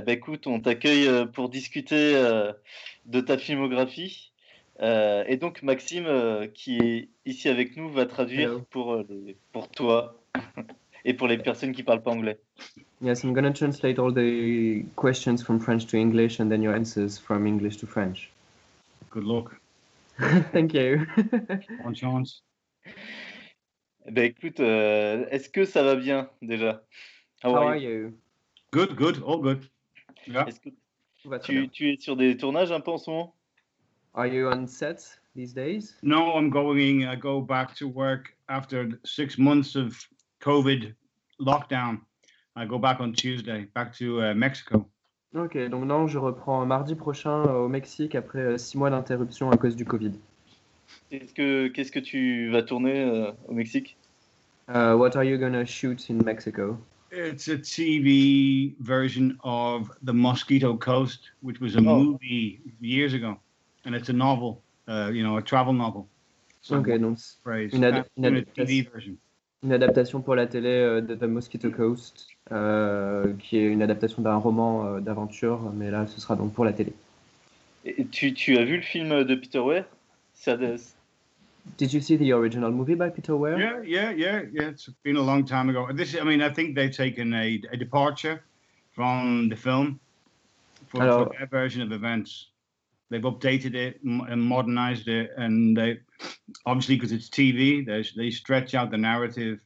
Euh, bah, écoute, on t'accueille euh, pour discuter euh, de ta filmographie. Euh, et donc Maxime, euh, qui est ici avec nous, va traduire Hello. pour, euh, les- pour toi et pour les personnes qui parlent pas anglais. Yes, I'm going to translate all the questions from French to English and then your answers from English to French. Good luck. Thank you. Bonne chance. Bah, écoute, euh, est-ce que ça va bien déjà? How How are you? Good, good, all good. Yeah. Est-ce que tu, tu es sur des tournages un peu en ce moment? Are you on set these days? No, I'm going. I go back to work after six months of COVID lockdown. I go back on Tuesday, back to uh, Mexico. Ok, donc non, je reprends mardi prochain euh, au Mexique après euh, six mois d'interruption à cause du Covid. Qu'est-ce que Qu'est-ce que tu vas tourner euh, au Mexique? Uh, what are you gonna shoot in Mexico? It's a TV version of The Mosquito Coast, which was a Oh. movie years ago, and it's a novel. Uh, you know, a travel novel. So Ok, donc. Une ad- une adaptation. TV version. une adaptation pour la télé euh, de The Mosquito Coast, euh, qui est une adaptation d'un roman euh, d'aventure, mais là ce sera donc pour la télé. Et tu, tu as vu le film de Peter Weir? Did you see the original movie by Peter Weir? Yeah, yeah, yeah, yeah. It's been a long time ago. This, I mean, I think they've taken a, a departure from the film for, for their version of events. They've updated it and modernized it, and they obviously because it's TV, they they stretch out the narrative.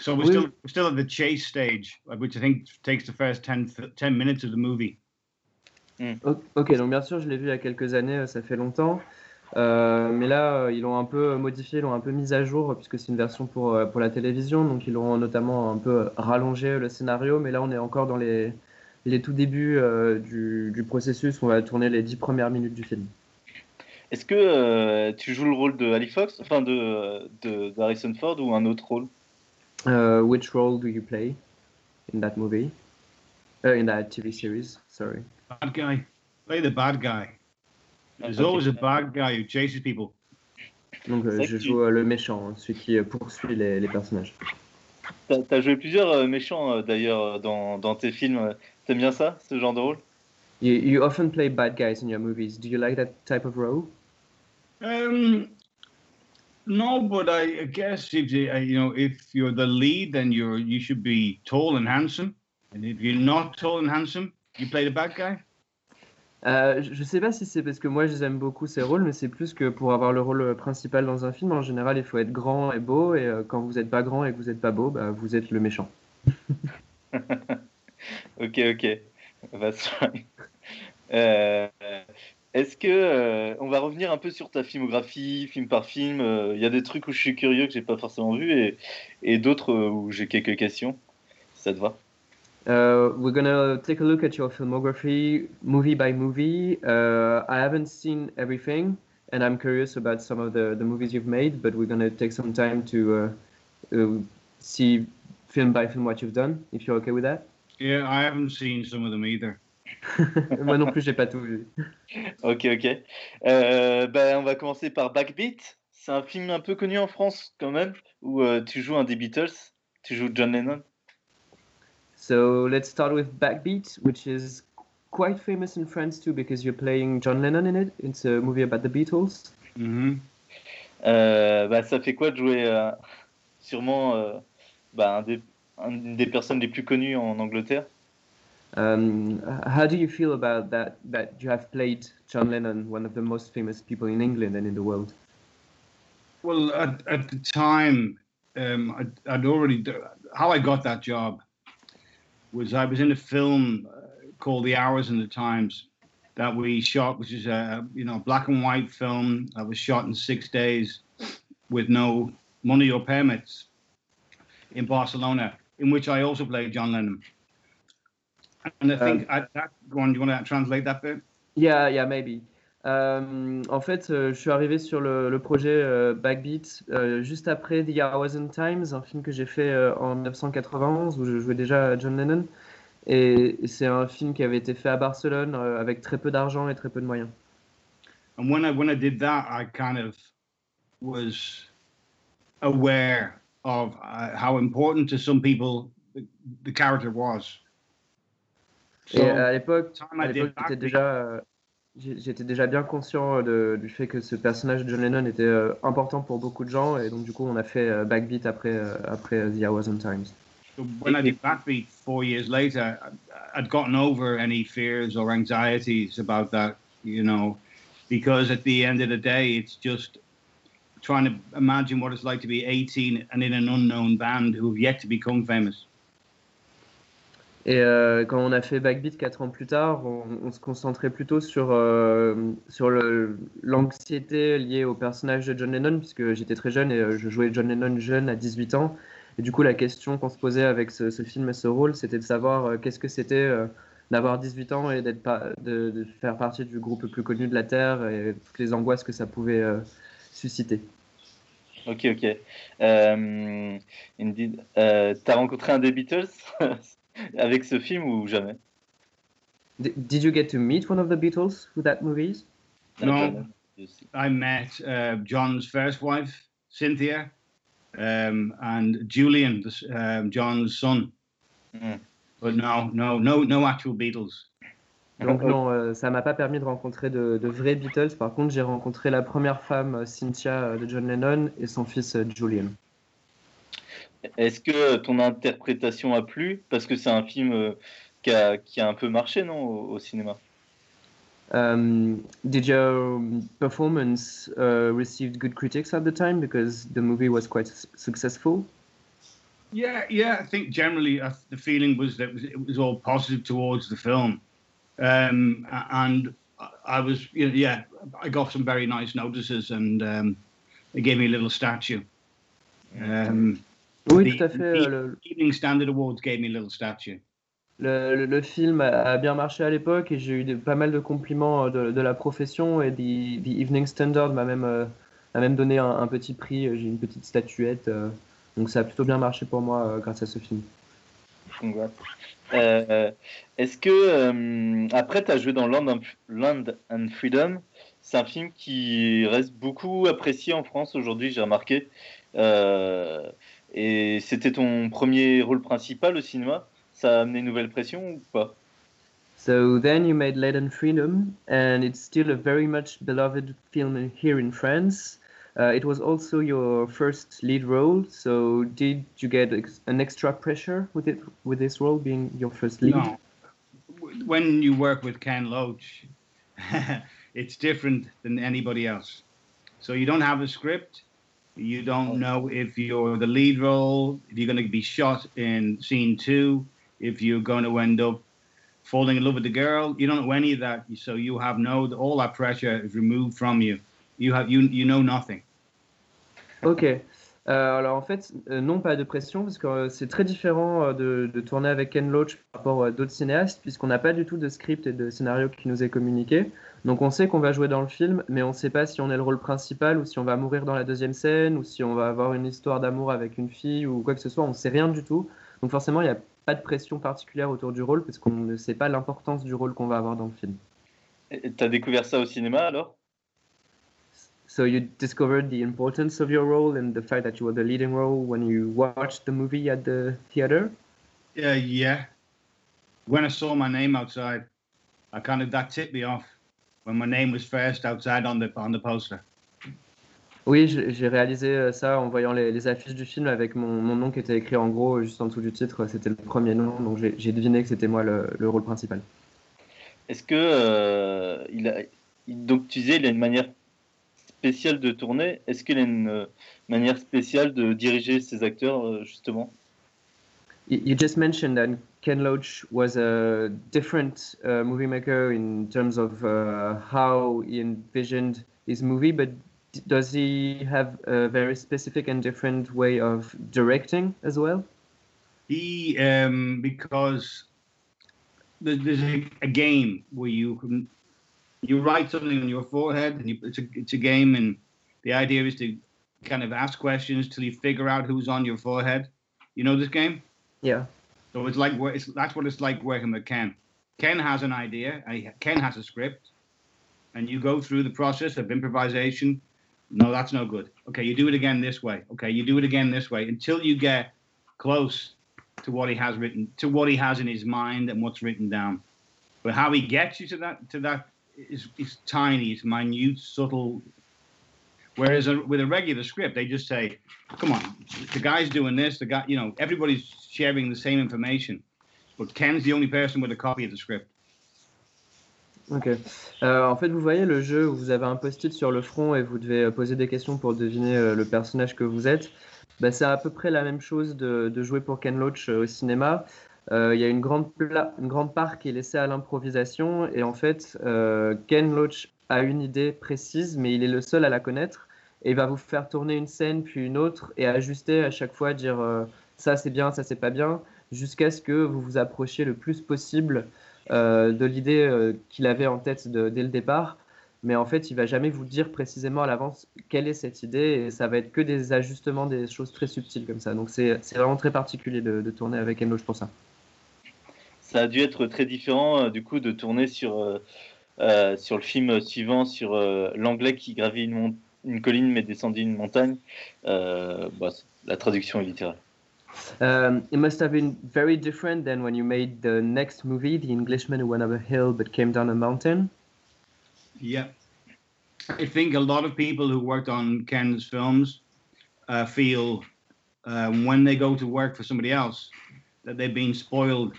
So we're Oui. still we're still at the chase stage, which I think takes the first 10, 10 minutes of the movie. Hmm. O- Ok, donc bien sûr, je l'ai vu il y a quelques années, euh, ça fait longtemps. Euh, mais là, euh, ils l'ont un peu modifié, ils l'ont un peu mis à jour, euh, puisque c'est une version pour, euh, pour la télévision. Donc, ils ont notamment un peu rallongé le scénario. Mais là, on est encore dans les, les tout débuts euh, du, du processus. On va tourner les dix premières minutes du film. Est-ce que euh, tu joues le rôle de Ali Fox, enfin de, de, de Harrison Ford ou un autre rôle? Uh, which role do you play in that movie? Uh, in that TV series, sorry. Bad guy, play the bad guy. There's Okay. always a bad guy who chases people. Donc, euh, je que tu- joue euh, le méchant, hein, celui qui euh, poursuit les, les personnages. T'as as joué plusieurs euh, méchants euh, d'ailleurs dans, dans tes films. T'aimes bien ça, ce genre de rôle? You, you often play bad guys in your movies. Do you like that type of role? Um, no, but I, I guess if you, uh, you know if you're the lead, then you're you should be tall and handsome, and if you're not tall and handsome, you play the bad guy. Euh, je sais pas si c'est parce que moi j'aime beaucoup ces rôles, mais c'est plus que pour avoir le rôle principal dans un film, en général il faut être grand et beau, et euh, quand vous n'êtes pas grand et que vous n'êtes pas beau, bah, vous êtes le méchant. Ok, ok. That's right. Euh, Est-ce que euh, on va revenir un peu sur ta filmographie, film par film Il y a des trucs où je suis curieux que j'ai pas forcément vu et, et d'autres où j'ai quelques questions. Ça te va? Uh, we're gonna take a look at your filmography, movie by movie. Uh, I haven't seen everything, and I'm curious about some of the, the movies you've made, but we're gonna take some time to uh, uh, see film by film what you've done, if you're okay with that. Yeah, I haven't seen some of them either. Moi non plus, j'ai pas tout vu. Ok, ok. Euh, ben, on va commencer par Backbeat. C'est un film un peu connu en France quand même, où euh, tu joues un des Beatles, tu joues John Lennon. So let's start with Backbeat, which is quite famous in France too because you're playing John Lennon in it. It's a movie about the Beatles. hmm Euh, bah, ça fait quoi de jouer euh, sûrement euh, bah, un des, une des personnes les plus connues en Angleterre Um, how do you feel about that? That you have played John Lennon, one of the most famous people in England and in the world. Well, at, at the time, um, I'd, I'd already how I got that job was I was in a film uh, called The Hours and the Times that we shot, which is a you know black and white film that was shot in six days with no money or permits in Barcelona, in which I also played John Lennon. And I think at that one, do you want to translate that bit? Yeah, yeah, maybe. Euh, en fait, euh, je suis arrivé sur le, le projet euh, Backbeat euh, juste après The Hours and Times, un film que j'ai fait en 1991 où je jouais déjà John Lennon. Et, c'est un film qui avait été fait à Barcelone avec très peu d'argent et très peu de moyens. And when I when I did that, I kind of was aware of uh, how important to some people the, the character was. Et à l'époque, j'étais déjà, j'étais déjà bien conscient de, du fait que ce personnage de John Lennon était euh, important pour beaucoup de gens, et donc du coup, on a fait euh, Backbeat après, euh, après The Hours and Times. So when I did Backbeat four years later, I'd gotten over any fears or anxieties about that, you know, because at the end of the day, it's just trying to imagine what it's like to be 18 and in an unknown band who have yet to become famous. Et euh, quand on a fait Backbeat quatre ans plus tard, on, se concentrait plutôt sur, euh, sur l'anxiété liée au personnage de John Lennon, puisque j'étais très jeune et euh, je jouais John Lennon jeune à 18 ans. Et du coup, la question qu'on se posait avec ce, film et ce rôle, c'était de savoir qu'est-ce que c'était d'avoir 18 ans et d'être de, de, faire partie du groupe le plus connu de la Terre et toutes les angoisses que ça pouvait susciter. Ok, ok. Indeed. T'as rencontré un des Beatles? avec ce film ou jamais? Did you get to meet one of the Beatles with that movies? No, I met uh, John's first wife, Cynthia, um, and Julian, um, John's son. Mm. But no, no, no, no actual Beatles. Donc non, euh, ça m'a pas permis de rencontrer de, de, vrais Beatles. Par contre, j'ai rencontré la première femme, Cynthia, euh, de John Lennon, et son fils, euh, Julian. Est-ce que ton interprétation a plu? Parce que c'est un film euh, qui a, qui a, un peu marché, non, au, au cinéma um, Did your performance uh, receive good critics at the time? Because the movie was quite successful? Yeah, yeah. I think generally uh, the feeling was that it was all positive towards the film, um, and I was, you know, yeah, I got some very nice notices, and um, they gave me a little statue. Um, Oui, tout à fait. Euh, le, Evening Standard Awards gave me a little statue. Le, le, film a bien marché à l'époque et j'ai eu pas mal de compliments euh, de, de, la profession et The, the Evening Standard m'a même, euh, même donné un, petit prix, j'ai une petite statuette. donc ça a plutôt bien marché pour moi grâce à ce film. Euh, Est-ce que, après, tu as joué dans Land, Land and Freedom C'est un film qui reste beaucoup apprécié en France aujourd'hui, j'ai remarqué. Et c'était ton premier rôle principal au cinéma Ça a amené une nouvelle pression ou pas? So then you made Lead Freedom, and it's still a very much beloved film here in France. Uh, it was also your first lead role, so did you get an extra pressure with it with this role being your first lead? No. When you work with Ken Loach, it's different than anybody else. So you don't have a script, You don't oh. know if you're the lead role, if you're going to be shot in scene two, if you're going to end up falling in love with the girl. You don't know any of that, so you have no all that pressure is removed from you. You have you you know nothing. Ok. Euh, alors en fait, euh, non, pas de pression, parce que euh, c'est très différent de, de, tourner avec Ken Loach par rapport à d'autres cinéastes, puisqu'on n'a pas du tout de script et de scénario qui nous est communiqué. Donc on sait qu'on va jouer dans le film, mais on ne sait pas si on est le rôle principal ou si on va mourir dans la deuxième scène ou si on va avoir une histoire d'amour avec une fille ou quoi que ce soit. On ne sait rien du tout. Donc forcément, il n'y a pas de pression particulière autour du rôle parce qu'on ne sait pas l'importance du rôle qu'on va avoir dans le film. Tu as découvert ça au cinéma alors? So you discovered the importance of your role and the fact that you were the leading role when you watched the movie at the theater? Yeah, yeah. When I saw my name outside, I kind of that tipped me off. When my name was first outside on the on the poster. Oui, j'ai réalisé euh, ça en voyant les, les, affiches du film avec mon, mon, nom qui était écrit en gros juste en dessous du titre. C'était le premier nom, donc j'ai deviné que c'était moi le, le, rôle principal. Est-ce que euh, il a, donc tu disais il a une manière spéciale de tourner. Est-ce qu'il a une euh, manière spéciale de diriger ses acteurs euh, justement? You just mentioned that Ken Loach was a different uh, movie maker in terms of uh, how he envisioned his movie, but does he have a very specific and different way of directing as well? He, um, because there's a, a, game where you can you write something on your forehead, and you, it's a it's a game, and the idea is to kind of ask questions till you figure out who's on your forehead. You know this game? Yeah. So it's like it's, that's what it's like working with Ken. Ken has an idea. Ken has a script, and you go through the process of improvisation. No, that's no good. Okay, you do it again this way. Okay, you do it again this way until you get close to what he has written, to what he has in his mind and what's written down. But how he gets you to that to that is is tiny, it's minute, subtle. Whereas a, with a regular script, they just say, "Come on, the guy's doing this. The guy, you know, everybody's sharing the same information, but Ken's the only person with a copy of the script." Ok. Euh, en fait, vous voyez le jeu où vous avez un post-it sur le front et vous devez euh, poser des questions pour deviner euh, le personnage que vous êtes. Bah, c'est à peu près la même chose de, jouer pour Ken Loach au cinéma. Il y a une grande, une grande part qui est laissée à l'improvisation et en fait, Ken Loach a une idée précise, mais il est le seul à la connaître et il va vous faire tourner une scène puis une autre et ajuster à chaque fois, dire ça c'est bien, ça c'est pas bien, jusqu'à ce que vous vous approchiez le plus possible euh, de l'idée euh, qu'il avait en tête dès le départ. Mais en fait, il va jamais vous dire précisément à l'avance quelle est cette idée et ça va être que des ajustements, des choses très subtiles comme ça. Donc c'est vraiment très particulier de, tourner avec Enloge pour ça. Ça a dû être très différent euh, du coup de tourner sur, sur le film suivant, sur l'anglais qui gravit une, colline mais descendit une montagne. Bah, la traduction est littérale. Um, it must have been very different than when you made the next movie, The Englishman Who Went Up a Hill but Came Down a Mountain. Yeah. I think a lot of people who worked on Ken's films uh, feel um, when they go to work for somebody else that they've been spoiled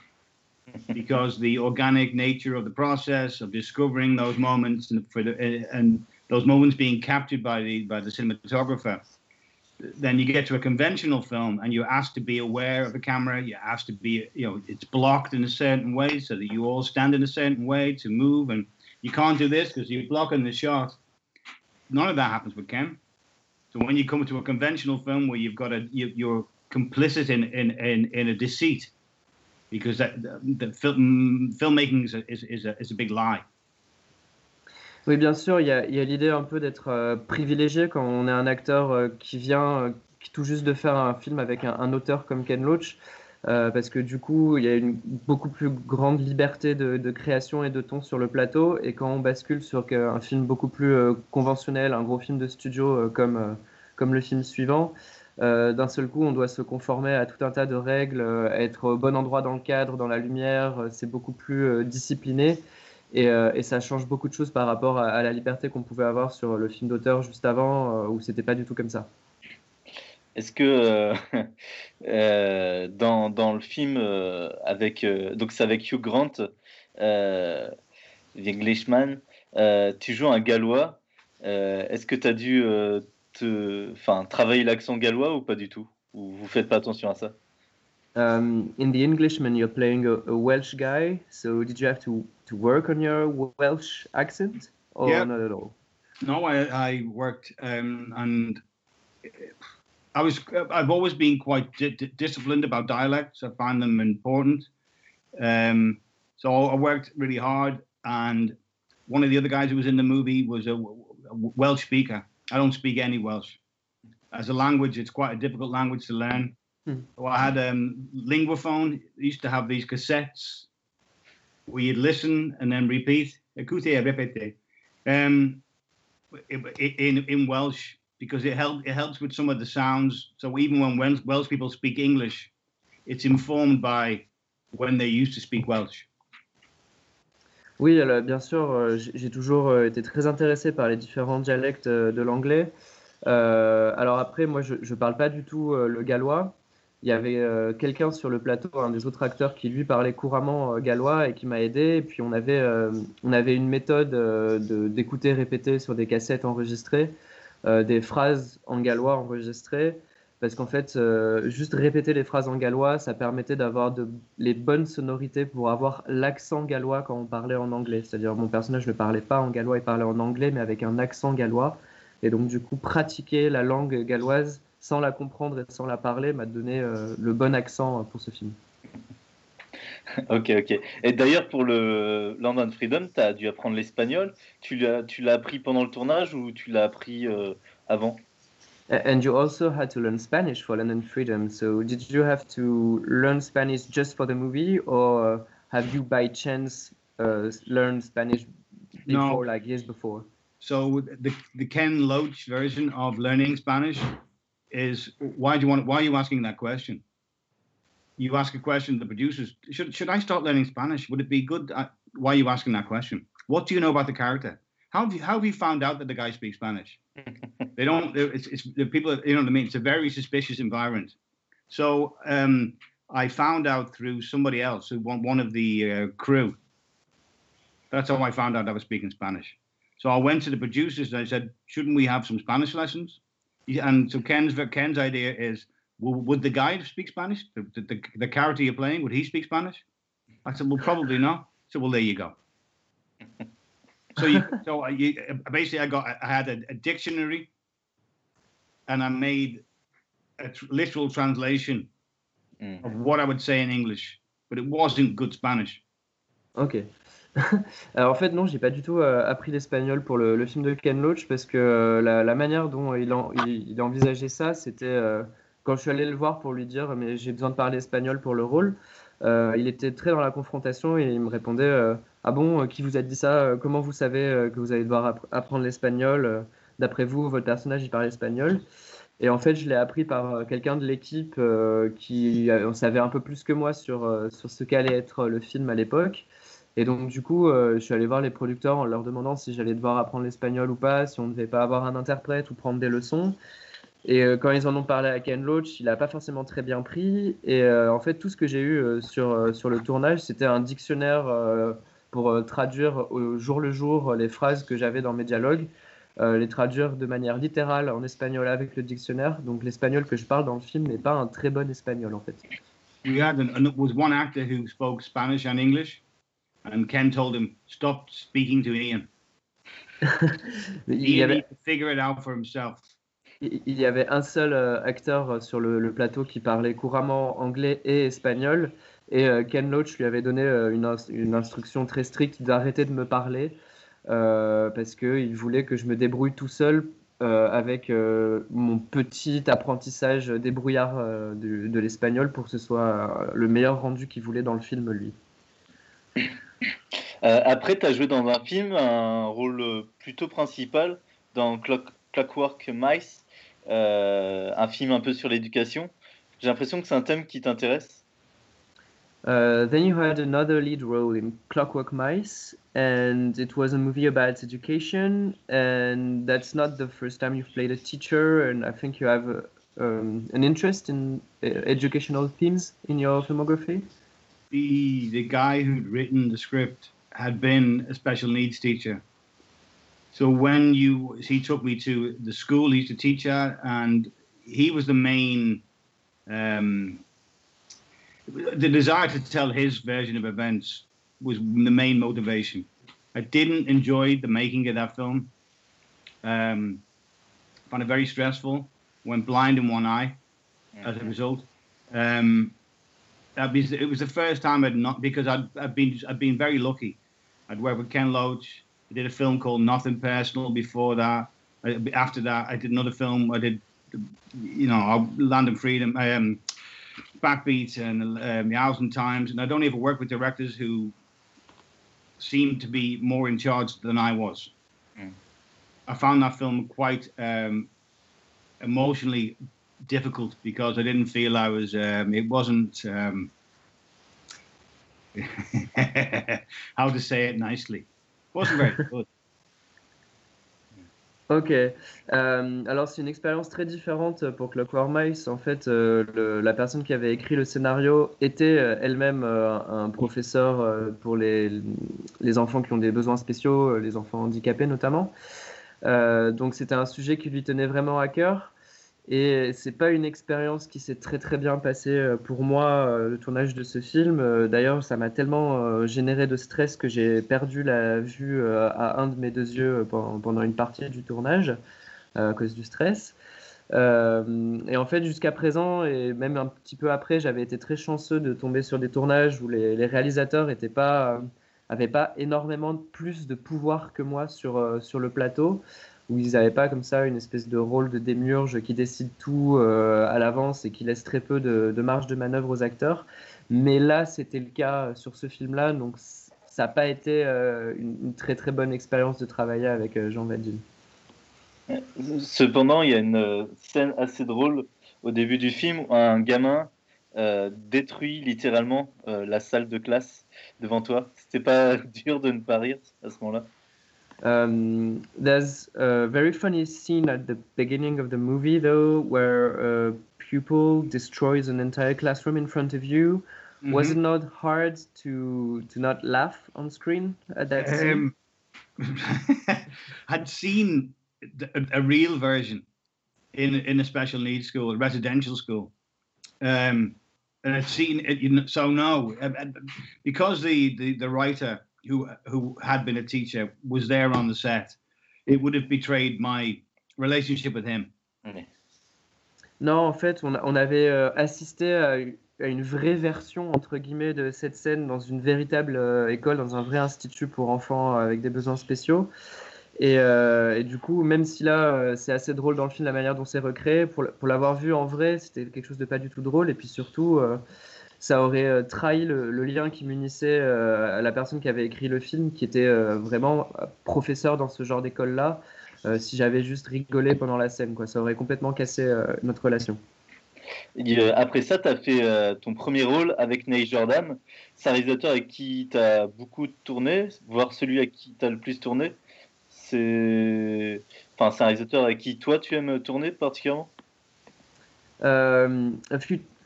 because the organic nature of the process of discovering those moments and, for the, and those moments being captured by the by the cinematographer then you get to a conventional film and you're asked to be aware of the camera. You're asked to be you know it's blocked in a certain way so that you all stand in a certain way to move. And you can't do this because you're blocking the shot. None of that happens with ken. So when you come to a conventional film where you've got a you, are complicit in, in in in a deceit because that the, the film filmmaking is a, is, is a, is a big lie Oui, bien sûr, il y a, l'idée un peu d'être euh, privilégié quand on est un acteur euh, qui vient euh, tout juste de faire un film avec un, auteur comme Ken Loach, parce que du coup, il y a une beaucoup plus grande liberté de, création et de ton sur le plateau, et quand on bascule sur un film beaucoup plus conventionnel, un gros film de studio comme, comme le film suivant, d'un seul coup, on doit se conformer à tout un tas de règles, être au bon endroit dans le cadre, dans la lumière, c'est beaucoup plus discipliné. Euh, et, ça change beaucoup de choses par rapport à, la liberté qu'on pouvait avoir sur le film d'auteur juste avant, euh, où c'était pas du tout comme ça. Est-ce que euh, dans, dans, le film avec donc c'est avec Hugh Grant, The Englishman, tu joues un gallois. Est-ce que tu as dû te, travailler l'accent gallois ou pas du tout? Ou vous faites pas attention à ça? Um, in The Englishman, you're playing a, a, Welsh guy. So did you have to, to work on your Welsh accent, or yeah. not at all? No, I, I worked um, and I was. I've always been quite di disciplined about dialects. I find them important. Um, so I worked really hard, and one of the other guys who was in the movie was a, a Welsh speaker. I don't speak any Welsh. As a language, it's quite a difficult language to learn. Hmm. Well, I had um, Linguaphone. used to have these cassettes where you'd listen and then repeat. Écoutez, répétez. Um, in in Welsh because it helps it helps with some of the sounds. So even when Welsh people speak English, it's informed by when they used to speak Welsh. Oui, alors, bien sûr, euh, j'ai toujours euh, été très intéressé par les différents dialectes euh, de l'anglais. Euh, alors après, moi, je ne parle pas du tout le gallois, il y avait euh, quelqu'un sur le plateau, un des autres acteurs, qui lui parlait couramment euh, gallois et qui m'a aidé. Et puis on avait, euh, on avait une méthode d'écouter répéter sur des cassettes enregistrées, des phrases en gallois enregistrées. Parce qu'en fait, juste répéter les phrases en gallois, ça permettait d'avoir les bonnes sonorités pour avoir l'accent gallois quand on parlait en anglais. C'est-à-dire, mon personnage ne parlait pas en gallois, il parlait en anglais, mais avec un accent gallois. Et donc, du coup, pratiquer la langue galloise sans la comprendre et sans la parler, m'a donné euh, le bon accent pour ce film. Ok, ok. Et d'ailleurs, pour le Land Freedom, tu as dû apprendre l'espagnol. Tu l'as, tu l'as appris pendant le tournage ou tu l'as appris euh, avant? And you also had to learn Spanish for London Freedom. So did you have to learn Spanish just for the movie, or have you by chance uh, learned Spanish before, no. like years before? So the the Ken Loach version of learning Spanish is why do you want why are you asking that question you ask a question to the producers should should i start learning spanish would it be good uh, why are you asking that question? What do you know about the character? How have you, how have you found out that the guy speaks Spanish? they don't. It's, it's the people. You know what I mean. It's a very suspicious environment. So um, I found out through somebody else, who one, one of the uh, crew. That's how I found out I was speaking Spanish. So I went to the producers and I said, "Shouldn't we have some Spanish lessons?" And so Ken's Ken's idea is, well, would the guy speak Spanish? The, the, the character you're playing, would he speak Spanish? I said, well, probably not. So well, there you go. so you, so you, basically, I got I had a, a dictionary, and I made a tr- literal translation mm. of what I would say in English, but it wasn't good Spanish. Ok. Alors en fait non, j'ai pas du tout euh, appris l'espagnol pour le, film de Ken Loach parce que euh, la, manière dont il, en, il, envisagé ça, c'était euh, quand je suis allé le voir pour lui dire mais j'ai besoin de parler espagnol pour le rôle. Euh, il était très dans la confrontation et il me répondait euh, Ah bon, qui vous a dit ça Comment vous savez que vous allez devoir apprendre l'espagnol D'après vous, votre personnage, il parle espagnol et en fait, je l'ai appris par quelqu'un de l'équipe qui en savait un peu plus que moi sur, sur ce qu'allait être le film à l'époque. Et donc, du coup, je suis allé voir les producteurs en leur demandant si j'allais devoir apprendre l'espagnol ou pas, si on ne devait pas avoir un interprète ou prendre des leçons. Et euh, quand ils en ont parlé à Ken Loach, il n'a pas forcément très bien pris. Et euh, en fait, tout ce que j'ai eu euh, sur, sur le tournage, c'était un dictionnaire pour traduire au jour le jour les phrases que j'avais dans mes dialogues, les traduire de manière littérale en espagnol avec le dictionnaire. Donc l'espagnol que je parle dans le film n'est pas un très bon espagnol en fait. We had an, was one actor who spoke Spanish and and Ken told him stop speaking to Ian. il Ian avait... to figure it out for himself il y avait un seul euh, acteur euh, sur le, plateau qui parlait couramment anglais et espagnol. Et euh, Ken Loach lui avait donné une, une instruction très stricte d'arrêter de me parler parce qu'il voulait que je me débrouille tout seul avec mon petit apprentissage débrouillard de, de l'espagnol pour que ce soit le meilleur rendu qu'il voulait dans le film, lui. Après, tu as joué dans un film un rôle plutôt principal dans Clockwork Mice. euh, un film un peu sur l'éducation. J'ai l'impression que c'est un thème qui t'intéresse. Uh, then you had another lead role in Clockwork Mice, and it was a movie about education. And that's not the first time you've played a teacher, and I think you have a, um, an interest in uh, educational themes in your filmography. The the guy who'd written the script had been a special needs teacher, so when you, he took me to the school he used to teach at, and he was the main, um, the desire to tell his version of events was the main motivation. I didn't enjoy the making of that film. Um, found it very stressful. Went blind in one eye mm-hmm. as a result. Um, it was the first time I'd not because I'd, I'd been I'd been very lucky. I'd worked with Ken Loach. I did a film called Nothing Personal before that. I, after that, I did another film. I did, you know, Land and Freedom, um, Backbeat, and um, The Thousand Times. And I'd only ever worked with directors who seemed to be more in charge than I was. Mm. I found that film quite um, emotionally difficult because I didn't feel I was. Um, it wasn't. Um, how to say it nicely. Ok. Euh, alors, c'est une expérience très différente pour Clockwork Mice. En fait, euh, la personne qui avait écrit le scénario était euh, elle-même un professeur pour les, les, enfants qui ont des besoins spéciaux, les enfants handicapés notamment. donc, c'était un sujet qui lui tenait vraiment à cœur. Et c'est pas une expérience qui s'est très très bien passée euh, pour moi, euh, le tournage de ce film. Euh, d'ailleurs, ça m'a tellement généré de stress que j'ai perdu la vue à un de mes deux yeux pendant une partie du tournage à cause du stress. et en fait, jusqu'à présent, et même un petit peu après, j'avais été très chanceux de tomber sur des tournages où les, réalisateurs n'avaient pas, pas énormément plus de pouvoir que moi sur, sur le plateau où ils n'avaient pas comme ça une espèce de rôle de démiurge qui décide tout euh, à l'avance et qui laisse très peu de, marge de manœuvre aux acteurs. Mais là, c'était le cas sur ce film-là, donc ça n'a pas été euh, une, très très bonne expérience de travailler avec euh, Jean Vadine. Cependant, il y a une scène assez drôle au début du film où un gamin détruit littéralement la salle de classe devant toi. C'était pas dur de ne pas rire à ce moment-là. Um, there's a very funny scene at the beginning of the movie, though, where a pupil destroys an entire classroom in front of you. Mm -hmm. Was it not hard to to not laugh on screen at that scene? Um, I'd seen a, a, real version in in a special needs school, a residential school, um, and I'd seen it. You know, so no, because the, the the writer who who had been a teacher was there on the set, it would have betrayed my relationship with him. Non, en fait, on, on avait euh, assisté à, à, une vraie version entre guillemets de cette scène dans une véritable euh, école, dans un vrai institut pour enfants avec des besoins spéciaux. Et, euh, et du coup, même si là, euh, c'est assez drôle dans le film la manière dont c'est recréé, pour, pour l'avoir vu en vrai, c'était quelque chose de pas du tout drôle. Et puis surtout, euh, ça aurait euh, trahi le, le, lien qui m'unissait euh, à la personne qui avait écrit le film, qui était euh, vraiment professeur dans ce genre d'école-là. si j'avais juste rigolé pendant la scène, quoi, ça aurait complètement cassé notre relation. Et après ça, tu as fait ton premier rôle avec Neil Jordan. C'est un réalisateur avec qui tu as beaucoup tourné, voire celui avec qui tu as le plus tourné. C'est enfin, un réalisateur avec qui toi tu aimes tourner particulièrement? Um,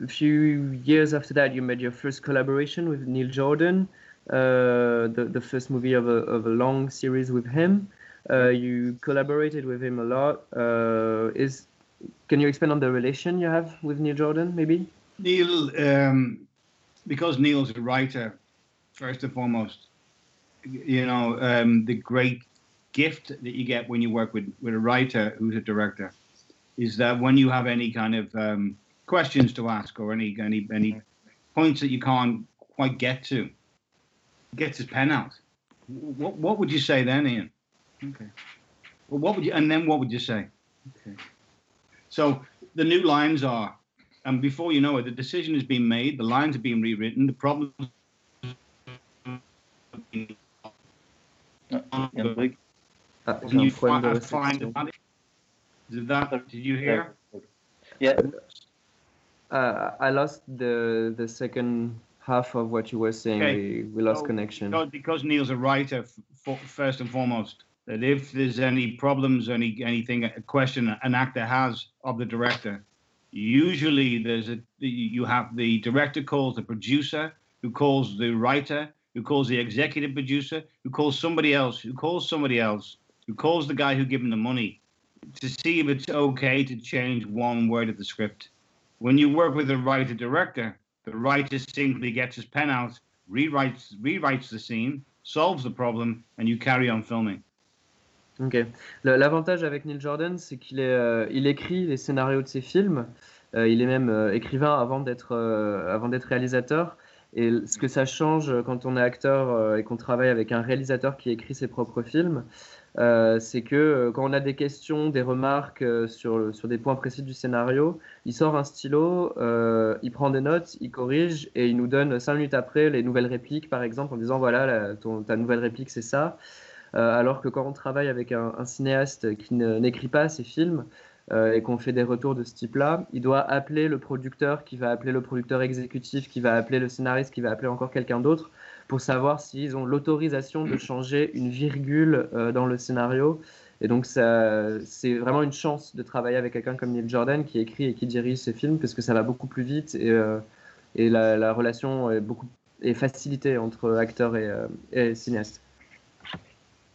a few years after that, you made your first collaboration with Neil Jordan, uh, the the first movie of a of a long series with him. Uh, you collaborated with him a lot. Uh, is can you expand on the relation you have with Neil Jordan, maybe? Neil, um, because Neil's a writer, first and foremost. You know, um, the great gift that you get when you work with with a writer who's a director is that when you have any kind of um, questions to ask or any any any points that you can't quite get to, gets his pen out. What what would you say then, Ian? Okay. Well, what would you and then what would you say? Okay. So the new lines are, and before you know it, the decision has been made. The lines are being rewritten. The problem. Uh, you find, find did that? Did you hear? Yeah. Uh, I lost the the second half of what you were saying. Okay. We, we lost so, connection. Because, because Neil's a writer, first and foremost, that if there's any problems, any anything, a question an actor has of the director, usually there's a you have the director calls the producer, who calls the writer, who calls the executive producer, who calls somebody else, who calls somebody else, who calls the guy who gave him the money, to see if it's okay to change one word of the script. When you work with a writer director, the writer simply gets his pen out, rewrites rewrites the scene, solves the problem, and you carry on filming. Ok. L'avantage avec Neil Jordan, c'est qu'il euh, écrit les scénarios de ses films. Euh, il est même euh, écrivain avant d'être euh, réalisateur. Et ce que ça change quand on est acteur euh, et qu'on travaille avec un réalisateur qui écrit ses propres films, euh, c'est que euh, quand on a des questions, des remarques euh, sur, sur des points précis du scénario, il sort un stylo, il prend des notes, il corrige et il nous donne cinq minutes après les nouvelles répliques, par exemple, en disant voilà, ta nouvelle réplique c'est ça. alors que quand on travaille avec un, cinéaste qui n'écrit pas ses films, et qu'on fait des retours de ce type-là, il doit appeler le producteur, qui va appeler le producteur exécutif, qui va appeler le scénariste, qui va appeler encore quelqu'un d'autre pour savoir s'ils ont l'autorisation de changer une virgule euh, dans le scénario. Et donc, c'est vraiment une chance de travailler avec quelqu'un comme Neil Jordan qui écrit et qui dirige ces films parce que ça va beaucoup plus vite et, euh, et la, la, relation est beaucoup est facilitée entre acteur et, euh, et cinéaste.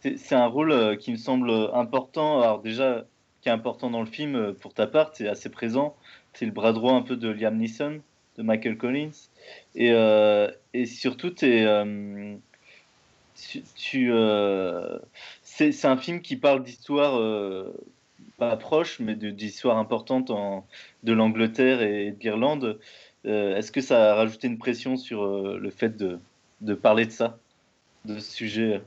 C'est un rôle qui me semble important. Alors, déjà, important dans le film pour ta part, c'est assez présent. C'est le bras droit un peu de Liam Neeson, de Michael Collins. Et, euh, et surtout, euh, tu, euh, c'est un film qui parle d'histoire pas proche, mais d'histoire importante en, de l'Angleterre et de l'Irlande. Est-ce que ça a rajouté une pression sur le fait de, de parler de ça, de ce sujet?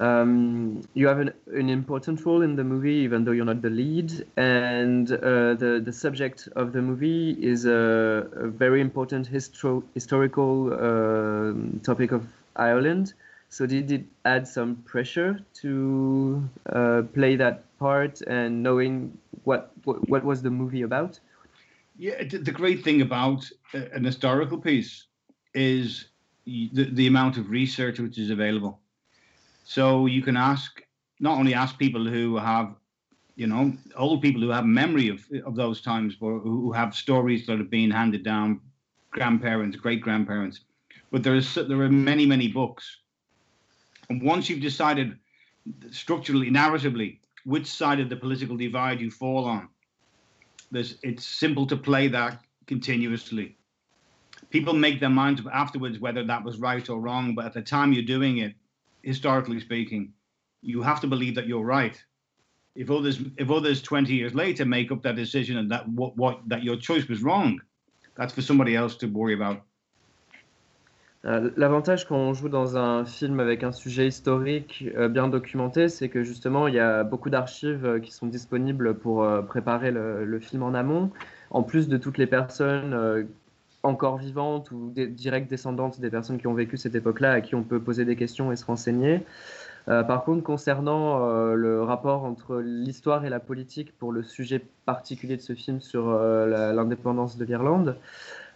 Um, you have an, an, important role in the movie, even though you're not the lead, and uh, the the subject of the movie is a, a very important histro- historical uh, topic of Ireland. So did it add some pressure to uh, play that part and knowing what, what what was the movie about? Yeah, the great thing about an historical piece is the, the amount of research which is available. So you can ask, not only ask people who have, you know, old people who have memory of, of those times, but who have stories that have been handed down, grandparents, great grandparents, but there is there are many many books, and once you've decided structurally, narratively, which side of the political divide you fall on, there's it's simple to play that continuously people make their minds up afterwards whether that was right or wrong. But at the time you're doing it, historically speaking, you have to believe that you're right. If others, if others 20 years later make up that decision and that what, what that your choice was wrong, that's for somebody else to worry about. Euh, l'avantage quand on joue dans un film avec un sujet historique euh, bien documenté, c'est que justement il y a beaucoup d'archives euh, qui sont disponibles pour préparer le, le, film en amont, en plus de toutes les personnes encore vivantes ou des, directes descendantes des personnes qui ont vécu cette époque-là, à qui on peut poser des questions et se renseigner. Euh, par contre, concernant euh, le rapport entre l'histoire et la politique pour le sujet particulier de ce film sur euh, l'indépendance de l'Irlande,